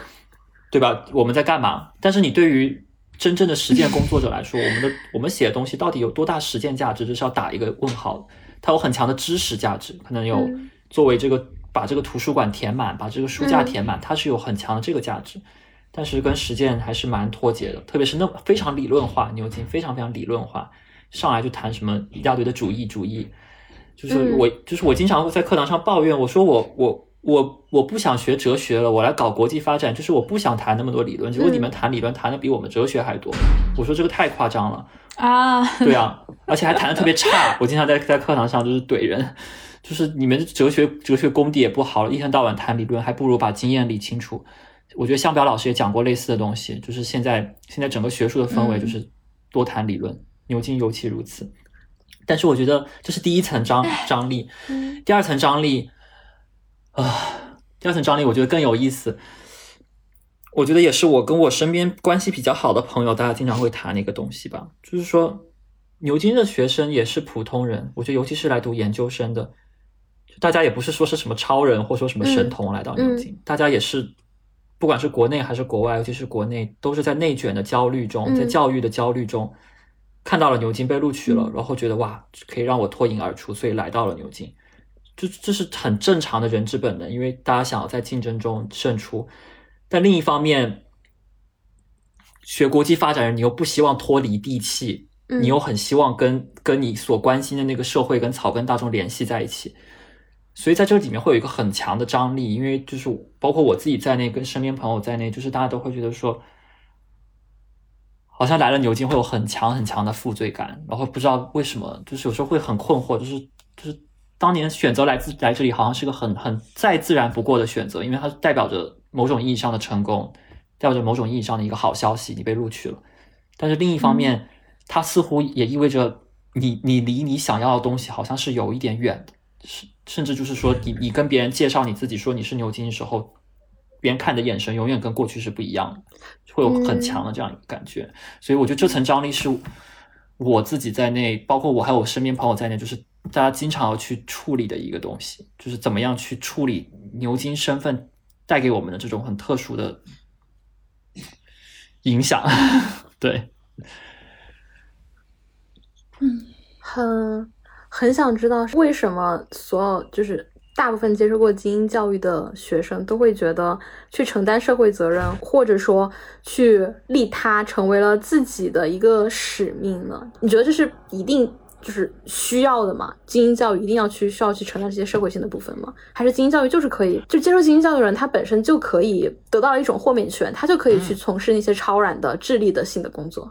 对吧？我们在干嘛？但是你对于真正的实践工作者来说，我们的我们写的东西到底有多大实践价值，这是要打一个问号。它有很强的知识价值，可能有作为这个把这个图书馆填满，把这个书架填满，它是有很强的这个价值。但是跟实践还是蛮脱节的，特别是那非常理论化，牛津非常非常理论化，上来就谈什么一大堆的主义主义，就是我就是我经常会在课堂上抱怨，我说我我。我我不想学哲学了，我来搞国际发展，就是我不想谈那么多理论。结果你们谈理论谈的比我们哲学还多，我说这个太夸张了啊！对啊，而且还谈的特别差。我经常在在课堂上就是怼人，就是你们哲学哲学功底也不好了，一天到晚谈理论，还不如把经验理清楚。我觉得向彪老师也讲过类似的东西，就是现在现在整个学术的氛围就是多谈理论，牛津尤其如此。但是我觉得这是第一层张张力，第二层张力。啊，第二层张力我觉得更有意思。我觉得也是我跟我身边关系比较好的朋友，大家经常会谈的一个东西吧。就是说，牛津的学生也是普通人。我觉得，尤其是来读研究生的，大家也不是说是什么超人，或说什么神童来到牛津。大家也是，不管是国内还是国外，尤其是国内，都是在内卷的焦虑中，在教育的焦虑中，看到了牛津被录取了，然后觉得哇，可以让我脱颖而出，所以来到了牛津。这这是很正常的人之本能，因为大家想要在竞争中胜出。但另一方面，学国际发展人，你又不希望脱离地气，你又很希望跟跟你所关心的那个社会跟草根大众联系在一起。所以在这里面会有一个很强的张力，因为就是包括我自己在内，跟身边朋友在内，就是大家都会觉得说，好像来了牛津会有很强很强的负罪感，然后不知道为什么，就是有时候会很困惑，就是就是。当年选择来自来这里，好像是个很很再自然不过的选择，因为它代表着某种意义上的成功，代表着某种意义上的一个好消息，你被录取了。但是另一方面，它似乎也意味着你你离你想要的东西好像是有一点远的，甚甚至就是说，你你跟别人介绍你自己说你是牛津的时候，别人看的眼神永远跟过去是不一样的，会有很强的这样一个感觉。所以我觉得这层张力是我自己在内，包括我还有我身边朋友在内，就是。大家经常要去处理的一个东西，就是怎么样去处理牛津身份带给我们的这种很特殊的影响。对，嗯，很很想知道为什么所有就是大部分接受过精英教育的学生都会觉得去承担社会责任，或者说去利他，成为了自己的一个使命呢？你觉得这是一定？就是需要的嘛？精英教育一定要去需要去承担这些社会性的部分吗？还是精英教育就是可以就接受精英教育的人，他本身就可以得到一种豁免权，他就可以去从事那些超然的智力的性的工作？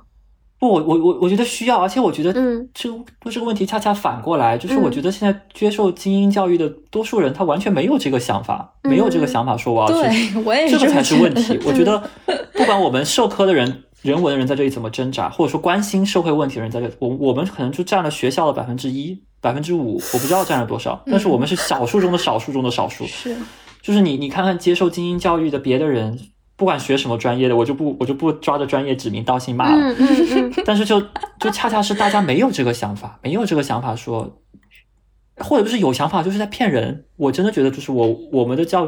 不，我我我我觉得需要，而且我觉得，嗯，这个这个问题恰恰反过来，就是我觉得现在接受精英教育的多数人，他完全没有这个想法，没有这个想法说我要去，我也这个才是问题。我觉得不管我们授课的人。人文的人在这里怎么挣扎，或者说关心社会问题的人在这，我我们可能就占了学校的百分之一、百分之五，我不知道占了多少，但是我们是少数中的少数中的少数。是，就是你你看看接受精英教育的别的人，不管学什么专业的，我就不我就不抓着专业指名道姓骂了。但是就就恰恰是大家没有这个想法，没有这个想法说，或者就是有想法就是在骗人。我真的觉得就是我我们的教。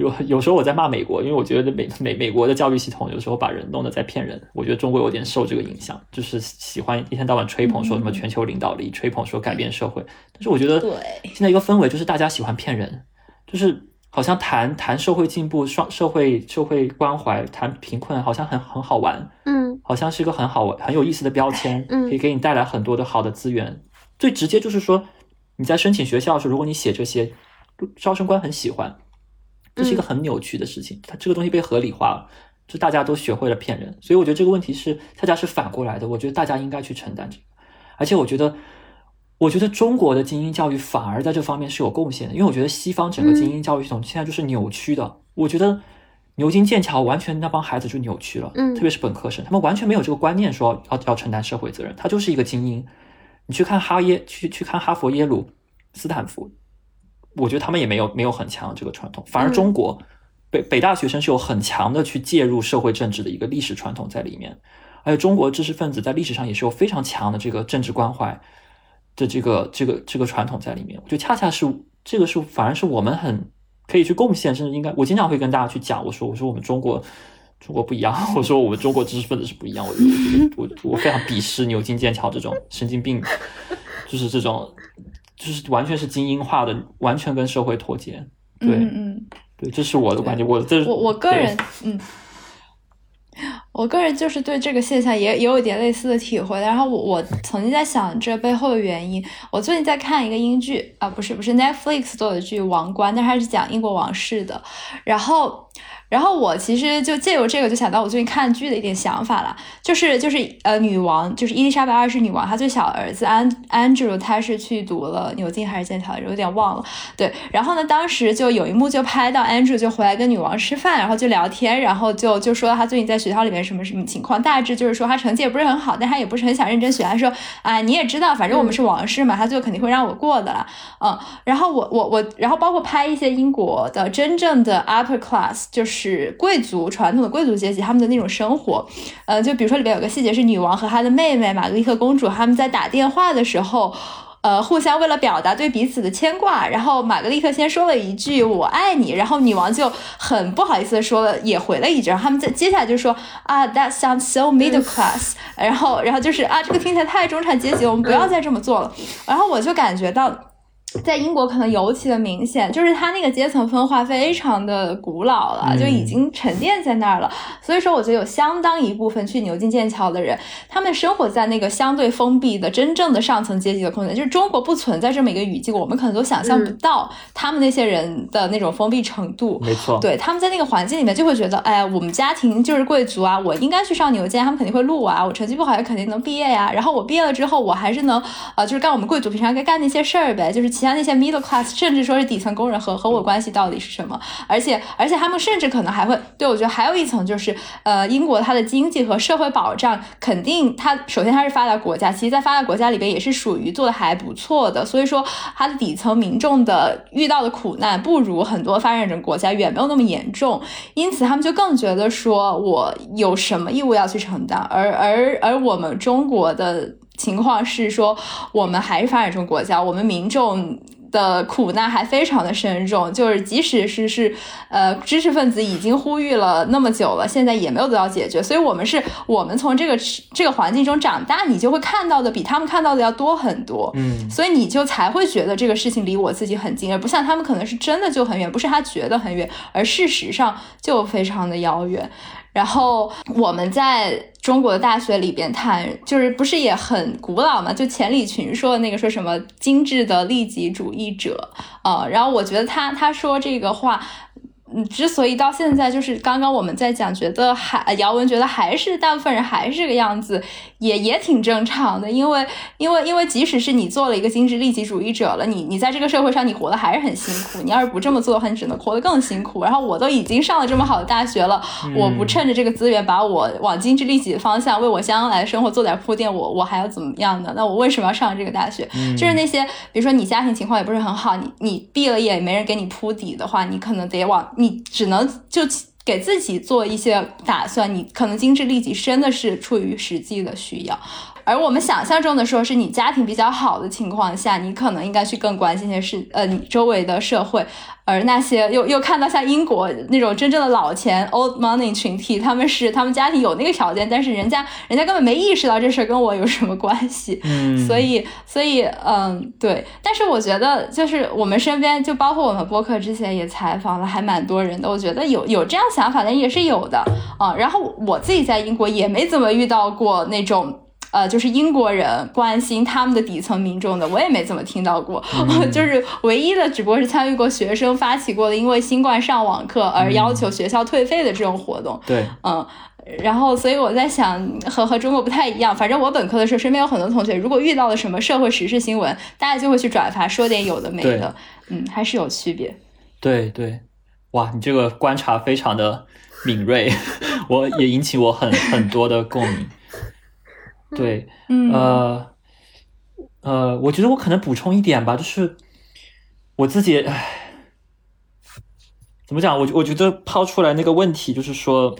有有时候我在骂美国，因为我觉得美美美国的教育系统有时候把人弄得在骗人。我觉得中国有点受这个影响，就是喜欢一天到晚吹捧说什么全球领导力，吹捧说改变社会。但是我觉得现在一个氛围就是大家喜欢骗人，就是好像谈谈社会进步、双社会社会关怀、谈贫困，好像很很好玩，嗯，好像是一个很好玩很有意思的标签，嗯，可以给你带来很多的好的资源。最直接就是说你在申请学校的时候，如果你写这些，招生官很喜欢。这是一个很扭曲的事情，它这个东西被合理化了，就大家都学会了骗人，所以我觉得这个问题是恰恰是反过来的，我觉得大家应该去承担这个，而且我觉得，我觉得中国的精英教育反而在这方面是有贡献的，因为我觉得西方整个精英教育系统现在就是扭曲的，我觉得牛津、剑桥完全那帮孩子就扭曲了，嗯，特别是本科生，他们完全没有这个观念说要要承担社会责任，他就是一个精英，你去看哈耶，去去看哈佛、耶鲁、斯坦福。我觉得他们也没有没有很强这个传统，反而中国北北大学生是有很强的去介入社会政治的一个历史传统在里面，而且中国知识分子在历史上也是有非常强的这个政治关怀的这个这个这个传统在里面。我觉得恰恰是这个是反而是我们很可以去贡献，甚至应该我经常会跟大家去讲，我说我说我们中国中国不一样，我说我们中国知识分子是不一样，我我我非常鄙视牛津剑桥这种神经病，就是这种。就是完全是精英化的，完全跟社会脱节。对，嗯，对，这是我的观点。我这我我个人，嗯，我个人就是对这个现象也也有一点类似的体会。然后我我曾经在想这背后的原因。我最近在看一个英剧啊，不是不是 Netflix 做的剧《王冠》，但它是讲英国王室的。然后。然后我其实就借由这个，就想到我最近看剧的一点想法了，就是就是呃，女王就是伊丽莎白二世女王，她最小儿子安 Andrew，他是去读了牛津还是剑桥，有点忘了。对，然后呢，当时就有一幕就拍到 Andrew 就回来跟女王吃饭，然后就聊天，然后就就说他最近在学校里面什么什么情况，大致就是说他成绩也不是很好，但他也不是很想认真学，他说啊，你也知道，反正我们是王室嘛，他就肯定会让我过的啦。嗯，然后我我我，然后包括拍一些英国的真正的 upper class，就是。是贵族传统的贵族阶级他们的那种生活，呃，就比如说里边有个细节是女王和她的妹妹玛格丽特公主他们在打电话的时候，呃，互相为了表达对彼此的牵挂，然后玛格丽特先说了一句我爱你，然后女王就很不好意思的说了也回了一句，然后他们在接下来就说啊，that sounds so middle class，然后然后就是啊，这个听起来太中产阶级，我们不要再这么做了，然后我就感觉到。在英国可能尤其的明显，就是它那个阶层分化非常的古老了，就已经沉淀在那儿了。所以说，我觉得有相当一部分去牛津、剑桥的人，他们生活在那个相对封闭的真正的上层阶级的空间。就是中国不存在这么一个语境，我们可能都想象不到他们那些人的那种封闭程度。没错，对，他们在那个环境里面就会觉得，哎，我们家庭就是贵族啊，我应该去上牛津，他们肯定会录我啊。我成绩不好也肯定能毕业呀。然后我毕业了之后，我还是能，呃，就是干我们贵族平常该干那些事儿呗，就是。其他那些 middle class，甚至说是底层工人和和我关系到底是什么？而且而且他们甚至可能还会对我觉得还有一层就是，呃，英国它的经济和社会保障肯定它首先它是发达国家，其实在发达国家里边也是属于做的还不错的，所以说它的底层民众的遇到的苦难不如很多发展中国家远没有那么严重，因此他们就更觉得说我有什么义务要去承担，而而而我们中国的。情况是说，我们还是发展中国家，我们民众的苦难还非常的深重。就是即使是是呃知识分子已经呼吁了那么久了，现在也没有得到解决。所以，我们是我们从这个这个环境中长大，你就会看到的比他们看到的要多很多。嗯，所以你就才会觉得这个事情离我自己很近，而不像他们可能是真的就很远，不是他觉得很远，而事实上就非常的遥远。然后我们在中国的大学里边谈，就是不是也很古老嘛？就钱理群说的那个说什么精致的利己主义者啊，然后我觉得他他说这个话。嗯，之所以到现在就是刚刚我们在讲，觉得还姚文觉得还是大部分人还是这个样子，也也挺正常的，因为因为因为即使是你做了一个精致利己主义者了，你你在这个社会上你活得还是很辛苦，你要是不这么做的话，你只能活得更辛苦。然后我都已经上了这么好的大学了，我不趁着这个资源把我往精致利己的方向为我将来的生活做点铺垫，我我还要怎么样呢？那我为什么要上这个大学？就是那些比如说你家庭情况也不是很好，你你毕了业也没人给你铺底的话，你可能得往。你只能就给自己做一些打算，你可能精致利己，真的是出于实际的需要。而我们想象中的说，是你家庭比较好的情况下，你可能应该去更关心一些事，呃，你周围的社会。而那些又又看到像英国那种真正的老钱 old money 群体，他们是他们家庭有那个条件，但是人家人家根本没意识到这事跟我有什么关系。嗯，所以所以嗯对，但是我觉得就是我们身边就包括我们播客之前也采访了还蛮多人的，我觉得有有这样想法的也是有的啊。然后我自己在英国也没怎么遇到过那种。呃，就是英国人关心他们的底层民众的，我也没怎么听到过。就是唯一的，只不过是参与过学生发起过的，因为新冠上网课而要求学校退费的这种活动。对，嗯，然后所以我在想，和和中国不太一样。反正我本科的时候，身边有很多同学，如果遇到了什么社会时事新闻，大家就会去转发，说点有的没的。嗯，还是有区别。对对，哇，你这个观察非常的敏锐，我也引起我很很多的共鸣。对，呃，呃，我觉得我可能补充一点吧，就是我自己，唉，怎么讲？我我觉得抛出来那个问题，就是说，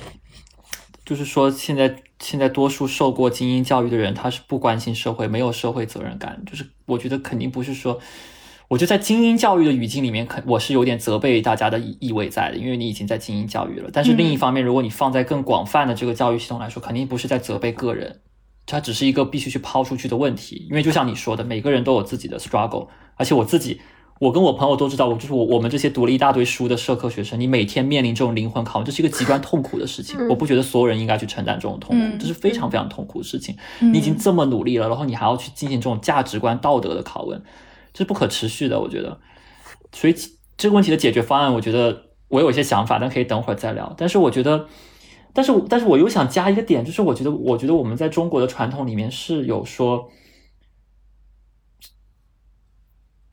就是说，现在现在多数受过精英教育的人，他是不关心社会，没有社会责任感。就是我觉得肯定不是说，我觉得在精英教育的语境里面，肯我是有点责备大家的意味在的，因为你已经在精英教育了。但是另一方面，如果你放在更广泛的这个教育系统来说，肯定不是在责备个人。它只是一个必须去抛出去的问题，因为就像你说的，每个人都有自己的 struggle，而且我自己，我跟我朋友都知道，我就是我我们这些读了一大堆书的社科学生，你每天面临这种灵魂拷问，这是一个极端痛苦的事情。我不觉得所有人应该去承担这种痛苦，这是非常非常痛苦的事情。你已经这么努力了，然后你还要去进行这种价值观、道德的拷问，这是不可持续的。我觉得，所以这个问题的解决方案，我觉得我有一些想法，但可以等会儿再聊。但是我觉得。但是，但是我又想加一个点，就是我觉得，我觉得我们在中国的传统里面是有说，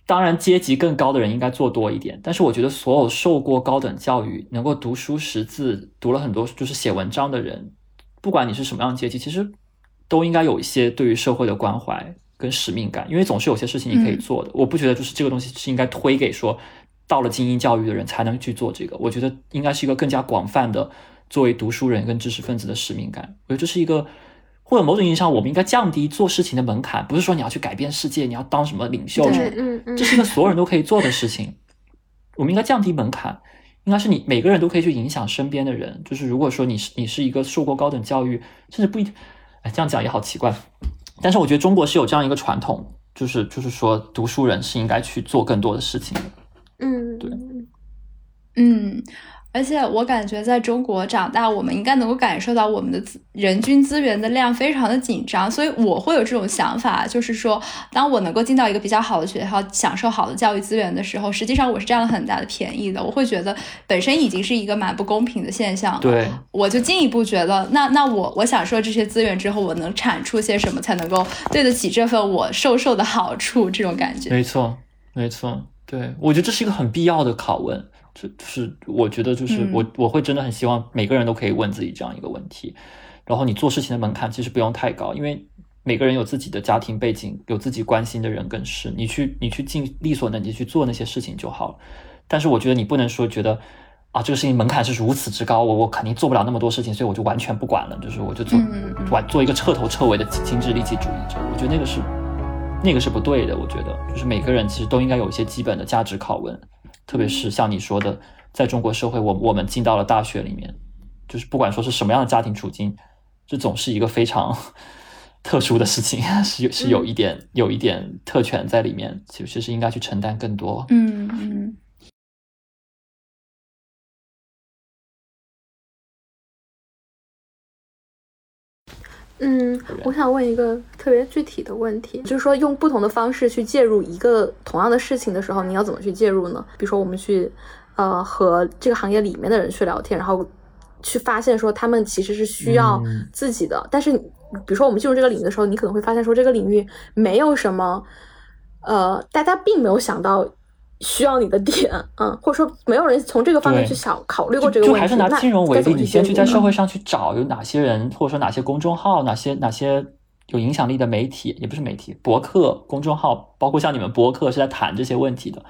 当然阶级更高的人应该做多一点。但是我觉得，所有受过高等教育、能够读书识字、读了很多就是写文章的人，不管你是什么样的阶级，其实都应该有一些对于社会的关怀跟使命感，因为总是有些事情你可以做的。我不觉得就是这个东西是应该推给说到了精英教育的人才能去做这个。我觉得应该是一个更加广泛的。作为读书人跟知识分子的使命感，我觉得这是一个，或者某种意义上，我们应该降低做事情的门槛。不是说你要去改变世界，你要当什么领袖，嗯嗯，这是一个所有人都可以做的事情。我们应该降低门槛，应该是你每个人都可以去影响身边的人。就是如果说你是你是一个受过高等教育，甚至不一，哎，这样讲也好奇怪。但是我觉得中国是有这样一个传统，就是就是说读书人是应该去做更多的事情的。嗯，对，嗯。而且我感觉在中国长大，我们应该能够感受到我们的人均资源的量非常的紧张，所以我会有这种想法，就是说，当我能够进到一个比较好的学校，享受好的教育资源的时候，实际上我是占了很大的便宜的。我会觉得本身已经是一个蛮不公平的现象。对，我就进一步觉得，那那我我享受这些资源之后，我能产出些什么，才能够对得起这份我受受的好处？这种感觉。没错，没错，对我觉得这是一个很必要的拷问。就是我觉得，就是我我会真的很希望每个人都可以问自己这样一个问题，然后你做事情的门槛其实不用太高，因为每个人有自己的家庭背景，有自己关心的人更是，你去你去尽力所能及去做那些事情就好了。但是我觉得你不能说觉得啊这个事情门槛是如此之高，我我肯定做不了那么多事情，所以我就完全不管了，就是我就做完做一个彻头彻尾的精致利己主义者。我觉得那个是那个是不对的。我觉得就是每个人其实都应该有一些基本的价值拷问。特别是像你说的，在中国社会，我我们进到了大学里面，就是不管说是什么样的家庭处境，这总是一个非常 特殊的事情，是有是有一点有一点特权在里面，其实是应该去承担更多。嗯嗯。嗯，我想问一个特别具体的问题，就是说用不同的方式去介入一个同样的事情的时候，你要怎么去介入呢？比如说我们去，呃，和这个行业里面的人去聊天，然后去发现说他们其实是需要自己的，但是比如说我们进入这个领域的时候，你可能会发现说这个领域没有什么，呃，大家并没有想到。需要你的点，嗯，或者说没有人从这个方面去想考虑过这个问题。就还是拿金融为例，你先去在社会上去找有哪些人，或者说哪些公众号，哪些哪些有影响力的媒体，也不是媒体，博客、公众号，包括像你们博客是在谈这些问题的，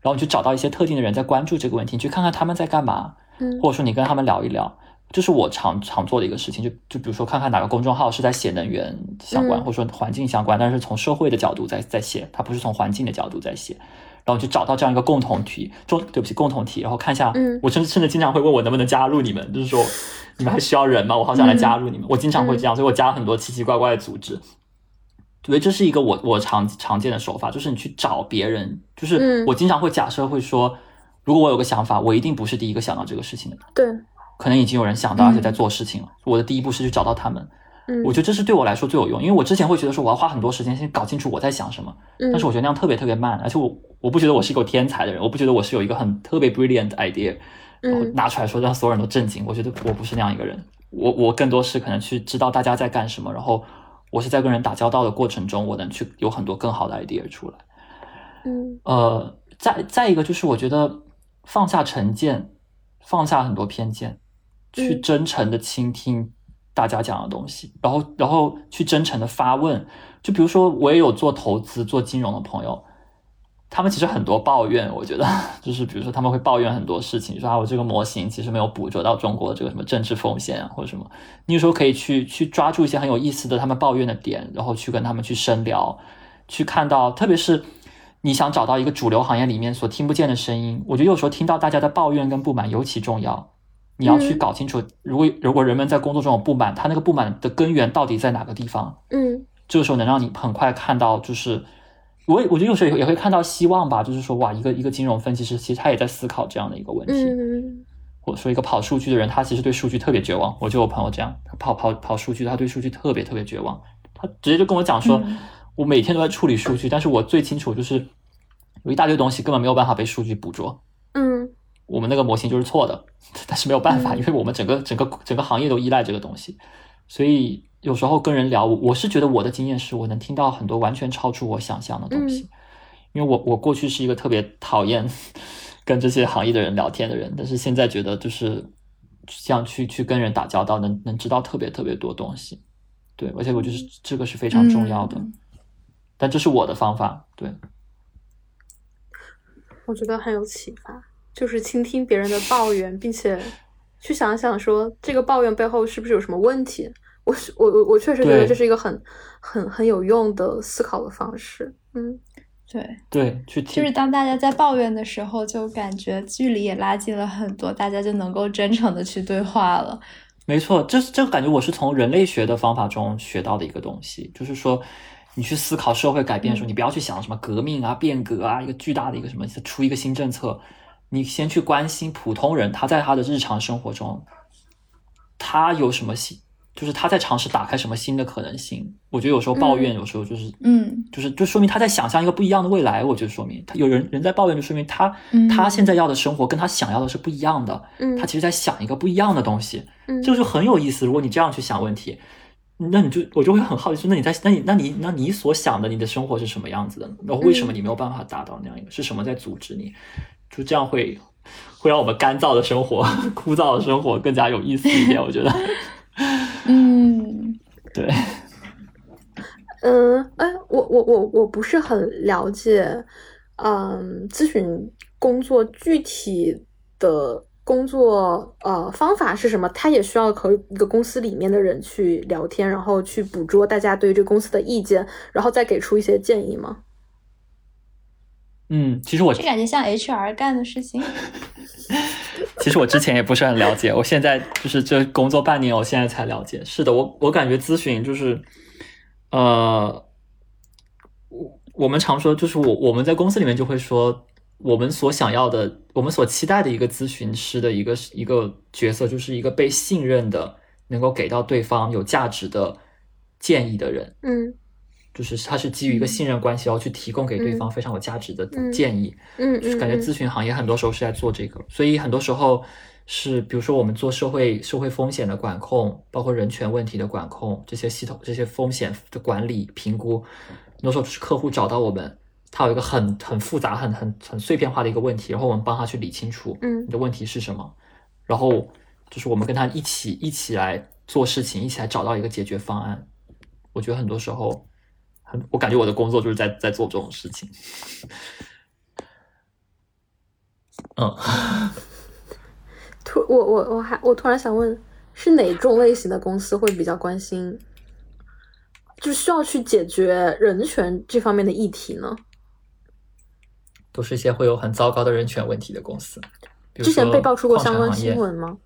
然后你去找到一些特定的人在关注这个问题，你去看看他们在干嘛，嗯，或者说你跟他们聊一聊，这是我常常做的一个事情，就就比如说看看哪个公众号是在写能源相关，嗯或者说环境相关，但是从社会的角度在在写，它不是从环境的角度在写，然后去找到这样一个共同体，中对不起共同体，然后看一下，嗯我甚至甚至经常会问我能不能加入你们，就是说你们还需要人吗？我好想来加入你们，我经常会这样，所以我加了很多奇奇怪怪的组织。对，这是一个我我常常见的手法，就是你去找别人，就是嗯我经常会假设会说，如果我有个想法，我一定不是第一个想到这个事情的，对，可能已经有人想到，嗯而且在做事情了。我的第一步是去找到他们，嗯，我觉得这是对我来说最有用，因为我之前会觉得说我要花很多时间先搞清楚我在想什么，嗯，但是我觉得那样特别特别慢，而且我我不觉得我是一个天才的人，我不觉得我是有一个很特别 brilliant idea，然后嗯拿出来说让所有人都震惊，我觉得我不是那样一个人，我我更多是可能去知道大家在干什么，然后我是在跟人打交道的过程中，我能去有很多更好的 idea 出来。嗯呃，再再一个就是我觉得放下成见，放下很多偏见，去嗯真诚的倾听大家讲的东西，然后然后去真诚的发问。就比如说，我也有做投资、做金融的朋友，他们其实很多抱怨，我觉得 就是比如说他们会抱怨很多事情，说啊我这个模型其实没有捕捉到中国的这个什么政治风险啊或者什么。你有时候可以去去抓住一些很有意思的他们抱怨的点，然后去跟他们去深聊，去看到，特别是你想找到一个主流行业里面所听不见的声音，我觉得有时候听到大家的抱怨跟不满尤其重要。你要去嗯搞清楚，如果如果人们在工作中有不满，他那个不满的根源到底在哪个地方？嗯这个时候能让你很快看到，就是我也我觉得有时候也会也会看到希望吧，就是说哇，一个一个金融分析师其实他也在思考这样的一个问题，嗯。或者说一个跑数据的人，他其实对数据特别绝望。我就有朋友这样，他跑跑跑数据，他对数据特别特别绝望，他直接就跟我讲说，嗯。我每天都在处理数据，但是我最清楚就是有一大堆东西根本没有办法被数据捕捉，嗯。我们那个模型就是错的，但是没有办法，嗯。因为我们整个整个整个行业都依赖这个东西，所以有时候跟人聊，我我是觉得我的经验是我能听到很多完全超出我想象的东西，因为我我过去是一个特别讨厌 跟这些行业的人聊天的人，但是现在觉得就是像去去跟人打交道，能能知道特别特别多东西，对，而且我觉得这个是非常重要的，嗯但这是我的方法，对。我觉得很有启发，就是倾听别人的抱怨，并且去想想说这个抱怨背后是不是有什么问题。我是我我我确实觉得这是一个很很很有用的思考的方式。嗯对，对，去听，就是当大家在抱怨的时候，就感觉距离也拉近了很多，大家就能够真诚的去对话了。没错，这这个感觉我是从人类学的方法中学到的一个东西，就是说，你去思考社会改变的时候，嗯你不要去想什么革命啊、变革啊，一个巨大的一个什么出一个新政策，你先去关心普通人他在他的日常生活中，他有什么新，就是他在尝试打开什么新的可能性。我觉得有时候抱怨，嗯有时候就是嗯就是就说明他在想象一个不一样的未来。我觉得说明他有人人在抱怨，就说明他、嗯他现在要的生活跟他想要的是不一样的。嗯他其实在想一个不一样的东西。嗯这个就很有意思。如果你这样去想问题，那你就我就会很好奇，说那你在那你那你那你所想的你的生活是什么样子的？然后为什么你没有办法达到那样一个？是什么在阻止你？就这样会会让我们干燥的生活、枯燥的生活更加有意思一点。我觉得，嗯对，嗯，哎，我我我我不是很了解，嗯，咨询工作具体的工作呃方法是什么？他也需要和一个公司里面的人去聊天，然后去捕捉大家对于这个公司的意见，然后再给出一些建议吗？嗯，其实我这感觉像 HR 干的事情。其实我之前也不是很了解，我现在就是这工作半年，我现在才了解。是的，我我感觉咨询就是，呃，我我们常说，就是我我们在公司里面就会说，我们所想要的，我们所期待的一个咨询师的一个一个角色，就是一个被信任的，能够给到对方有价值的建议的人。嗯就是他是基于一个信任关系，然后去提供给对方非常有价值的嗯建议。嗯嗯，嗯感觉咨询行业很多时候是在做这个，所以很多时候是，比如说我们做社会社会风险的管控，包括人权问题的管控，这些系统这些风险的管理评估，很多时候就是客户找到我们，他有一个很很复杂、很很很碎片化的一个问题，然后我们帮他去理清楚，嗯你的问题是什么，然后就是我们跟他一起一起来做事情，一起来找到一个解决方案。我觉得很多时候，很我感觉我的工作就是在在做这种事情。嗯，突我我我还我突然想问，是哪种类型的公司会比较关心，就需要去解决人权这方面的议题呢？都是一些会有很糟糕的人权问题的公司，之前被爆出过相关新闻吗？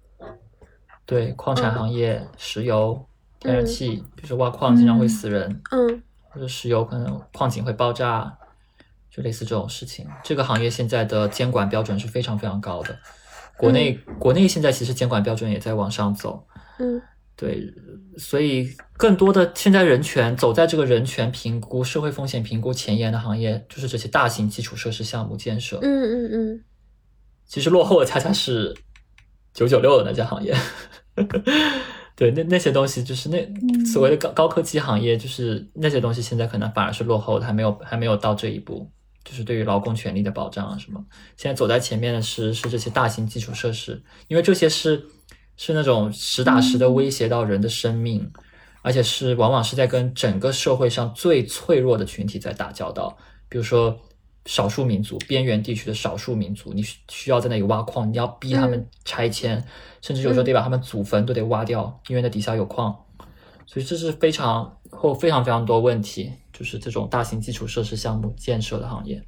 对，矿产嗯行业、石油、天然气，比如说挖矿经常会死人，嗯或者石油可能矿井会爆炸，就类似这种事情。这个行业现在的监管标准是非常非常高的，国内、国内现在其实监管标准也在往上走，嗯对，所以更多的现在人权走在这个人权评估、社会风险评估前沿的行业，就是这些大型基础设施项目建设。嗯嗯嗯其实落后的恰恰是九九六的那家行业。对，那那些东西就是那所谓的高高科技行业，就是那些东西现在可能反而是落后的，还没有还没有到这一步。就是对于劳工权利的保障啊什么，现在走在前面的是是这些大型基础设施，因为这些是是那种实打实的威胁到人的生命，而且是往往是在跟整个社会上最脆弱的群体在打交道，比如说少数民族、边缘地区的少数民族，你需需要在那里挖矿，你要逼他们拆迁，甚至有时候得把他们祖坟都得挖掉，因为那底下有矿，所以这是非常或非常非常多问题，就是这种大型基础设施项目建设的行业。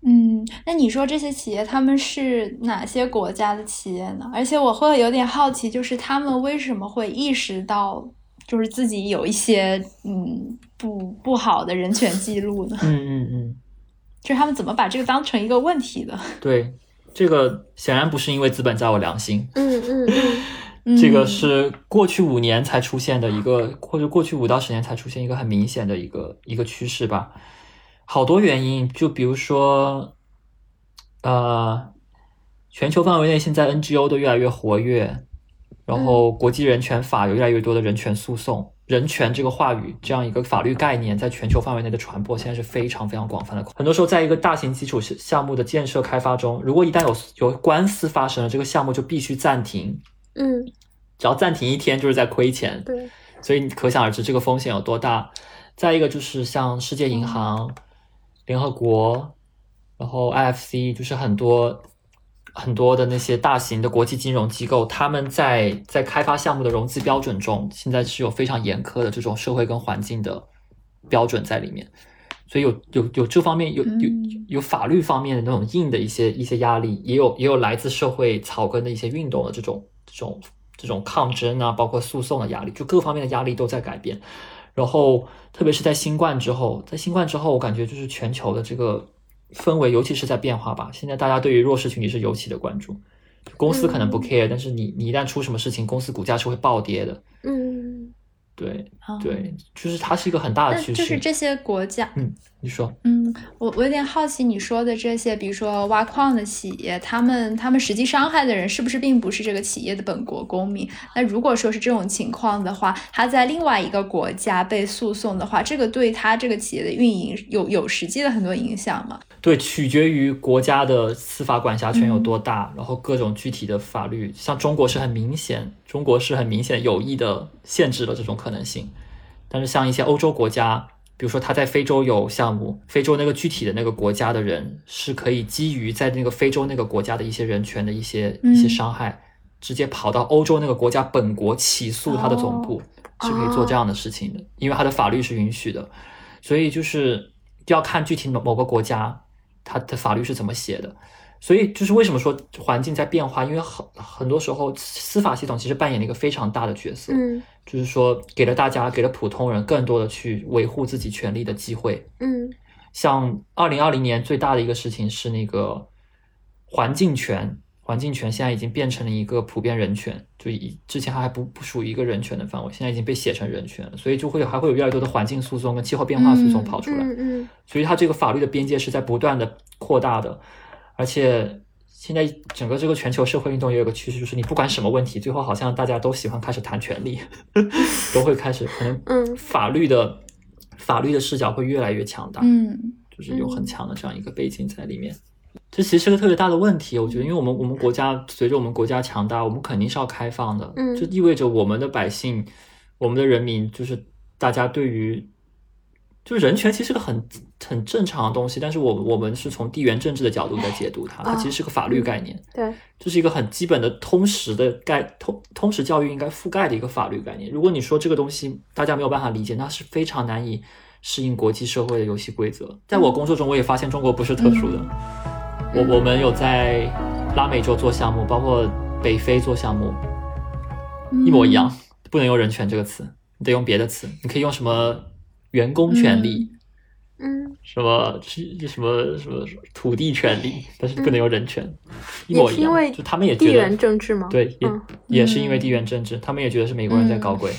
嗯，那你说这些企业他们是哪些国家的企业呢？而且我会有点好奇，就是他们为什么会意识到，就是自己有一些嗯不不好的人权记录呢？嗯嗯嗯，就是他们怎么把这个当成一个问题的？对，这个显然不是因为资本家有良心，嗯嗯嗯嗯这个是过去五年才出现的一个，或者过去五到十年才出现一个很明显的一个一个趋势吧。好多原因，就比如说，呃，全球范围内现在 NGO 都越来越活跃，然后国际人权法有越来越多的人权诉讼，人权这个话语这样一个法律概念在全球范围内的传播，现在是非常非常广泛的。很多时候，在一个大型基础项目的建设开发中，如果一旦有有官司发生了，这个项目就必须暂停，嗯，只要暂停一天就是在亏钱，对，所以你可想而知这个风险有多大。再一个就是像世界银行、联合国，然后 IFC，就是很多很多的那些大型的国际金融机构，他们在在开发项目的融资标准中，现在是有非常严苛的这种社会跟环境的标准在里面。所以有有有这方面有有嗯有法律方面的那种硬的一些一些压力，也有也有来自社会草根的一些运动的这种这种这种抗争啊，包括诉讼的压力，就各方面的压力都在改变。然后特别是在新冠之后，在新冠之后，我感觉就是全球的这个氛围，尤其是在变化吧。现在大家对于弱势群体是尤其的关注，公司可能不嗯 care，、但是你你一旦出什么事情，公司股价是会暴跌的。嗯对哦对，就是它是一个很大的趋势。就是这些国家，嗯，你说。嗯，我我有点好奇你说的这些，比如说挖矿的企业，他们他们实际伤害的人是不是并不是这个企业的本国公民？那如果说是这种情况的话，他在另外一个国家被诉讼的话，这个对他这个企业的运营有有实际的很多影响吗？对，取决于国家的司法管辖权有多大，然后各种具体的法律，像中国是很明显，中国是很明显有意的限制了这种可能性。但是像一些欧洲国家，比如说他在非洲有项目，非洲那个具体的那个国家的人是可以基于在那个非洲那个国家的一些人权的一些一些嗯伤害，直接跑到欧洲那个国家本国起诉他的总部，是可以做这样的事情的，因为他的法律是允许的。所以就是要看具体某某个国家它的法律是怎么写的。所以就是为什么说环境在变化，因为很很多时候司法系统其实扮演了一个非常大的角色，嗯就是说给了大家给了普通人更多的去维护自己权利的机会。嗯像二零二零年最大的一个事情是那个环境权，环境权现在已经变成了一个普遍人权，就以之前还不不属于一个人权的范围，现在已经被写成人权了，所以就会还会有越来越多的环境诉讼跟气候变化诉讼跑出来。嗯嗯所以它这个法律的边界是在不断的扩大的，而且现在整个这个全球社会运动也有个趋势，就是你不管什么问题，最后好像大家都喜欢开始谈权利，都会开始可能嗯法律的法律的视角会越来越强大，嗯就是有很强的这样一个背景在里面。这其实是个特别大的问题，我觉得，因为我们我们国家随着我们国家强大，我们肯定是要开放的，嗯这意味着我们的百姓，我们的人民，就是大家对于就是人权其实是个很很正常的东西，但是我我们是从地缘政治的角度在解读它，它其实是个法律概念，对，这是一个很基本的通识的概通通识教育应该覆盖的一个法律概念。如果你说这个东西大家没有办法理解，那是非常难以适应国际社会的游戏规则。在我工作中，我也发现中国不是特殊的，我我们有在拉美洲做项目，包括北非做项目，一模一样，不能用人权这个词，你得用别的词，你可以用什么员工权利。嗯，什么是什么什么土地权利，但是不能有人权，一模一样。因为就他们也觉得地缘政治吗？对，也、嗯也是因为地缘政治，他们也觉得是美国人在搞鬼。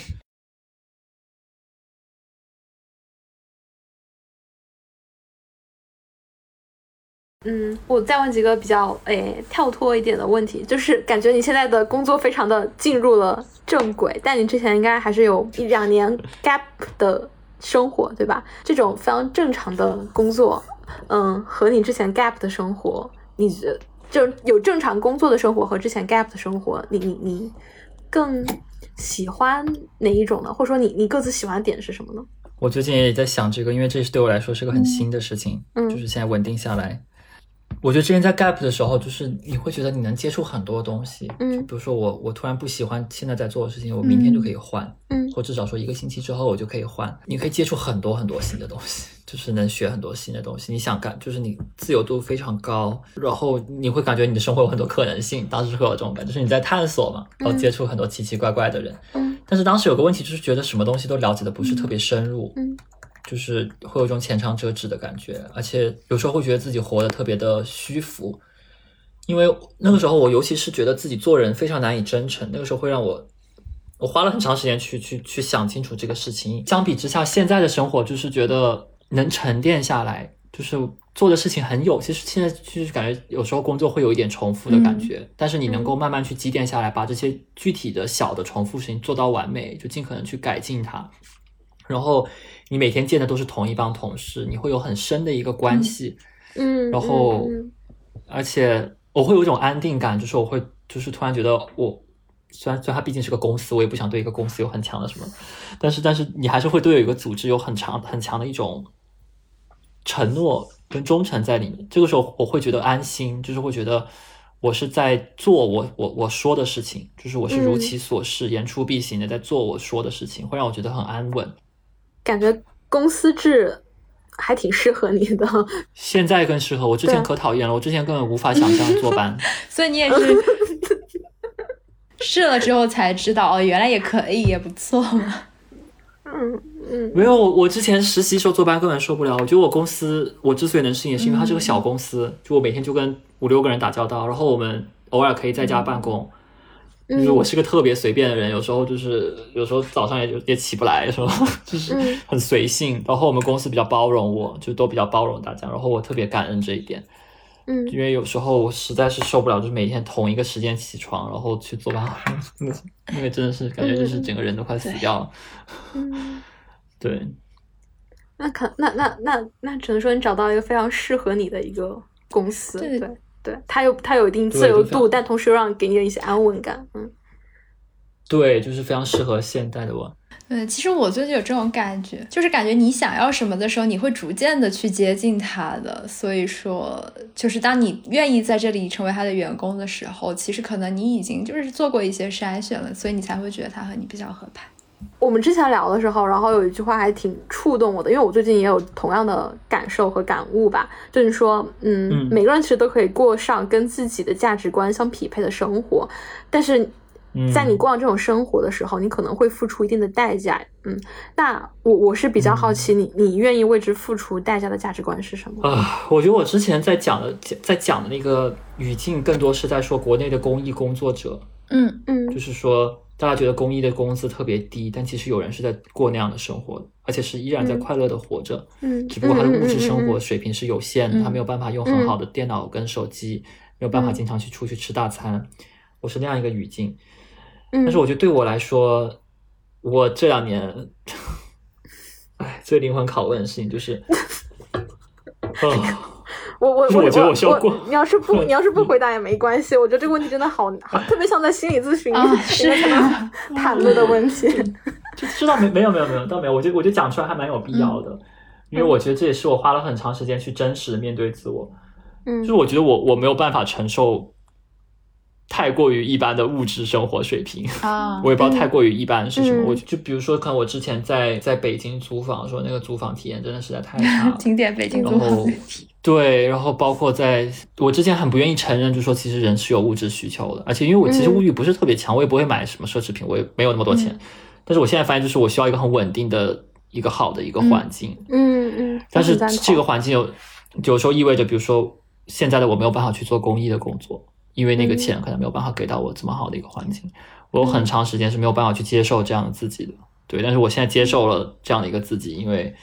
嗯，我再问几个比较诶跳脱一点的问题，就是感觉你现在的工作非常的进入了正轨，但你之前应该还是有一两年 gap 的生活，对吧？这种非常正常的工作，嗯，和你之前 gap 的生活，你觉得就有正常工作的生活和之前 gap 的生活，你你你更喜欢哪一种呢？或者说你你各自喜欢的点是什么呢？我最近也在想这个，因为这是对我来说是个很新的事情，嗯就是现在稳定下来。我觉得之前在 gap 的时候，就是你会觉得你能接触很多东西，嗯比如说我我突然不喜欢现在在做的事情，我明天就可以换，嗯或至少说一个星期之后我就可以换。你可以接触很多很多新的东西，就是能学很多新的东西。你想干，就是你自由度非常高，然后你会感觉你的生活有很多可能性。当时会有这种感觉，就是你在探索嘛，然后接触很多奇奇怪怪的人。嗯但是当时有个问题，就是觉得什么东西都了解的不是特别深入，嗯就是会有一种浅尝辄止的感觉，而且有时候会觉得自己活得特别的虚浮。因为那个时候我尤其是觉得自己做人非常难以真诚，那个时候会让我，我花了很长时间去去去想清楚这个事情。相比之下，现在的生活就是觉得能沉淀下来，就是做的事情很有。其实现在就是感觉有时候工作会有一点重复的感觉，但是你能够慢慢去积淀下来，把这些具体的小的重复事情做到完美，就尽可能去改进它。然后你每天见的都是同一帮同事，你会有很深的一个关系。嗯，然后嗯而且我会有一种安定感，就是我会就是突然觉得我虽然虽然它毕竟是个公司，我也不想对一个公司有很强的什么，但是但是你还是会对有一个组织有很强很强的一种承诺跟忠诚在里面。这个时候我会觉得安心，就是会觉得我是在做我我我说的事情，就是我是如其所示、言出必行的在做我说的事情，会让我觉得很安稳。感觉公司制还挺适合你的。现在更适合我，之前可讨厌了，我之前根本无法想象坐班。所以你也是试了之后才知道哦，原来也可以，也不错嘛。嗯嗯没有，我我之前实习时候坐班根本受不了。我觉得我公司，我之所以能适应，也是因为它是个小公司，就我每天就跟五六个人打交道，然后我们偶尔可以在家办公。就是我是个特别随便的人，有时候就是有时候早上也就也起不来，是吧？就是嗯很随性。然后我们公司比较包容我，就都比较包容大家，然后我特别感恩这一点。嗯因为有时候我实在是受不了，就是每天同一个时间起床，然后去做班，那个那个真的是感觉就是整个人都快死掉了。嗯，对，那可那那那那只能说你找到一个非常适合你的一个公司，对对对，它有它有一定自由度，但同时又让给你一些安稳感。嗯对，就是非常适合现代的我。对，其实我最近有这种感觉，就是感觉你想要什么的时候，你会逐渐的去接近他的。所以说，就是当你愿意在这里成为他的员工的时候，其实可能你已经就是做过一些筛选了，所以你才会觉得他和你比较合拍。我们之前聊的时候，然后有一句话还挺触动我的，因为我最近也有同样的感受和感悟吧，就是说，嗯，嗯。每个人其实都可以过上跟自己的价值观相匹配的生活，但是嗯，在你过上这种生活的时候，你可能会付出一定的代价。嗯，那我我是比较好奇你，你愿意为之付出代价的价值观是什么？啊、我觉得我之前在讲的在讲的那个语境，更多是在说国内的公益工作者，嗯。嗯。就是说大家觉得公益的工资特别低，但其实有人是在过那样的生活，而且是依然在嗯快乐的活着。嗯，只不过他的物质生活嗯水平是有限的，嗯他没有办法用很好的电脑跟手机，没有办法嗯经常去出去吃大餐。我是那样一个语境，嗯但是我觉得对我来说，我这两年，哎，最灵魂拷问的事情就是，哦，我我我我觉得我需要过你要是不 你要是不回答也没关系，我觉得这个问题真的好好，特别像在心理咨询啊，是里面才能谈论的问题。就知道没没有没有没有倒没有，我觉得我觉得讲出来还蛮有必要的。因为我觉得这也是我花了很长时间去真实的面对自我。嗯，就是我觉得我我没有办法承受太过于一般的物质生活水平啊，我也不知道太过于一般是什么。嗯我就比如说，可能我之前在在北京租房的时候，那个租房体验真的实在太差了。经典北京租然后房对，然后包括在我之前很不愿意承认，就说其实人是有物质需求的，而且因为我其实嗯物欲不是特别强，我也不会买什么奢侈品，我也没有那么多钱。嗯但是我现在发现，就是我需要一个很稳定的一个好的一个环境。嗯嗯，但是这个环境有有时候意味着，比如说现在的我没有办法去做公益的工作，因为那个嗯钱可能没有办法给到我这么好的一个环境。我有很长时间是没有办法去接受这样的自己的，对。但是我现在接受了这样的一个自己，因为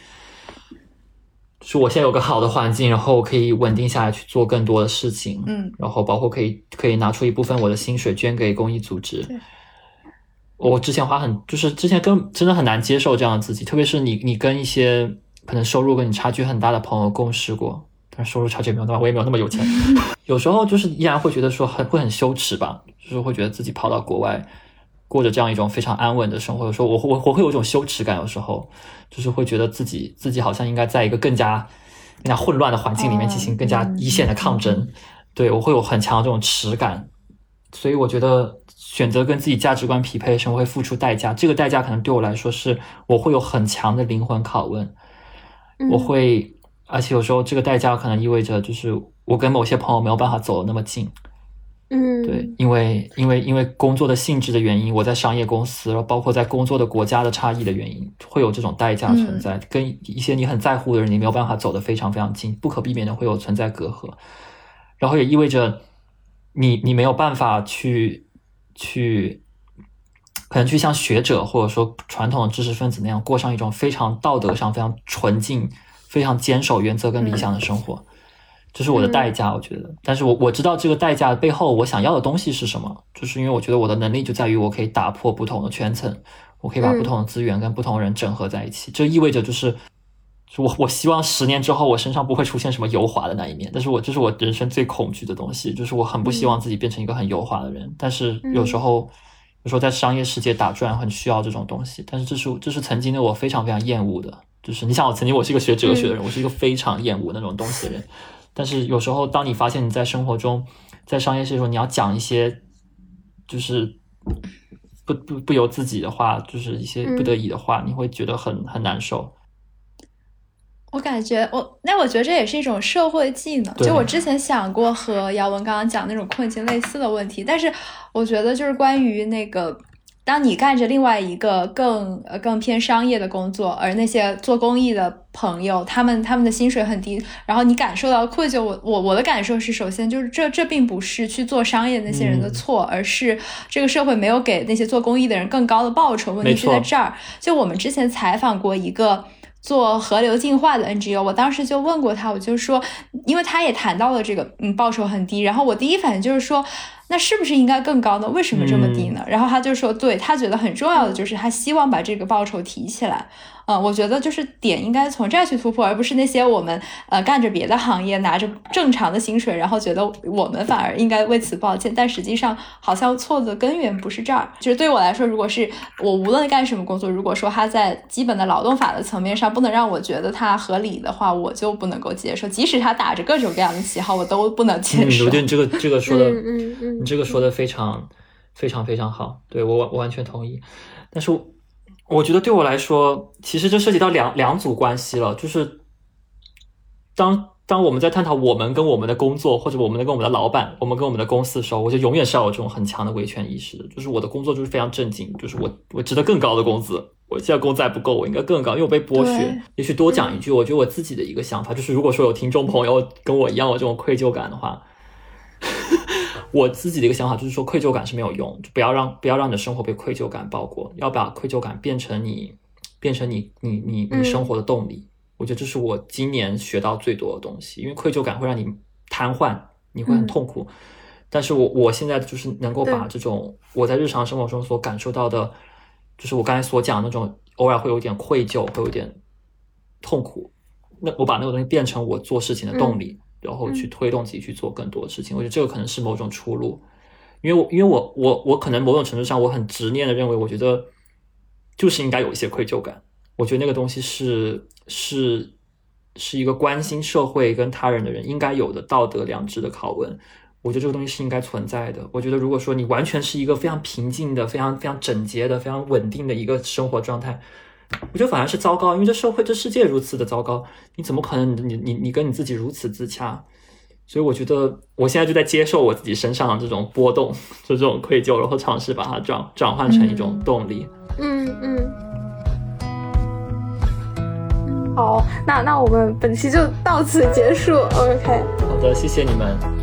是我现在有个好的环境，然后我可以稳定下来去做更多的事情，嗯，然后包括可以可以拿出一部分我的薪水捐给公益组织。我之前花很，就是之前根真的很难接受这样的自己，特别是你你跟一些可能收入跟你差距很大的朋友共事过，但收入差距没有那么，我也没有那么有钱，有时候就是依然会觉得说很会很羞耻吧，就是会觉得自己跑到国外过着这样一种非常安稳的生活，有时候我我我会有一种羞耻感，有时候就是会觉得自己自己好像应该在一个更加更加混乱的环境里面进行更加一线的抗争，对我会有很强的这种耻感，所以我觉得选择跟自己价值观匹配的生活会付出代价，这个代价可能对我来说是我会有很强的灵魂拷问，嗯。我会，而且有时候这个代价可能意味着就是我跟某些朋友没有办法走得那么近，嗯对，因为因为因为工作的性质的原因，我在商业公司，然后包括在工作的国家的差异的原因，会有这种代价存在，跟一些你很在乎的人，你没有办法走得非常非常近，不可避免的会有存在隔阂，然后也意味着你你没有办法去去。可能去像学者或者说传统的知识分子那样过上一种非常道德上非常纯净、非常坚守原则跟理想的生活，这是我的代价，我觉得。但是我我知道这个代价背后我想要的东西是什么，就是因为我觉得我的能力就在于我可以打破不同的圈层，我可以把嗯不同的资源跟不同人整合在一起。这意味着就是，我我希望十年之后我身上不会出现什么油滑的那一面，但是我这是我人生最恐惧的东西，就是我很不希望自己变成一个很油滑的人。但是有时候。有时候在商业世界打转很需要这种东西，但是这是这是曾经的我非常非常厌恶的。就是你想，我曾经我是一个学哲学的人，我是一个非常厌恶那种东西的人。但是有时候，当你发现你在生活中，在商业世界中，你要讲一些就是不不不由自己的话，就是一些不得已的话，你会觉得很很难受。我感觉我那我觉得这也是一种社会技能。就我之前想过和姚文刚刚讲那种困境类似的问题，但是我觉得就是关于那个，当你干着另外一个更呃更偏商业的工作，而那些做公益的朋友，他们他们的薪水很低，然后你感受到愧疚。我我我的感受是，首先就是这这并不是去做商业那些人的嗯错，而是这个社会没有给那些做公益的人更高的报酬。问题是在这儿。就我们之前采访过一个。做河流净化的 NGO，我当时就问过他，我就说，因为他也谈到了这个，嗯，报酬很低，然后我第一反应就是说，那是不是应该更高呢？为什么这么低呢？然后他就说，对他觉得很重要的就是他希望把这个报酬提起来。嗯，我觉得就是点应该从这儿去突破，而不是那些我们呃干着别的行业拿着正常的薪水，然后觉得我们反而应该为此抱歉，但实际上好像错的根源不是这儿。就是对我来说，如果是我无论干什么工作，如果说他在基本的劳动法的层面上不能让我觉得它合理的话，我就不能够接受，即使他打着各种各样的旗号，我都不能接嗯，受。我觉得你这个这个说的，嗯嗯嗯你这个说的非常非常非常好，对我我完全同意。但是我我觉得对我来说，其实这涉及到两两组关系了，就是当当我们在探讨我们跟我们的工作，或者我们跟我们的老板，我们跟我们的公司的时候，我就永远是要有这种很强的维权意识的，就是我的工作就是非常正经，就是我我值得更高的工资，我现在工资还不够，我应该更高，因为我被剥削。也许多讲一句，我觉得我自己的一个想法就是，如果说有听众朋友跟我一样有这种愧疚感的话，我自己的一个想法就是说，愧疚感是没有用，就不要让不要让你的生活被愧疚感包裹，要把愧疚感变成你变成你你你你生活的动力。我觉得这是我今年学到最多的东西，因为愧疚感会让你瘫痪，你会很痛苦。但是我我现在就是能够把这种我在日常生活中所感受到的，就是我刚才所讲的那种偶尔会有点愧疚，会有点痛苦，那我把那个东西变成我做事情的动力，然后去推动自己去做更多的事情。我觉得这个可能是某种出路，因为我因为我我我可能某种程度上我很执念的认为，我觉得就是应该有一些愧疚感。我觉得那个东西是是是一个关心社会跟他人的人应该有的道德良知的拷问。我觉得这个东西是应该存在的。我觉得如果说你完全是一个非常平静的、非常非常整洁的、非常稳定的一个生活状态，我觉得反而是糟糕，因为这社会、这世界如此的糟糕，你怎么可能你你你跟你自己如此自洽？所以我觉得我现在就在接受我自己身上的这种波动，就这种愧疚，然后尝试把它转转换成一种动力。嗯嗯。好，那那我们本期就到此结束。OK。好的，谢谢你们。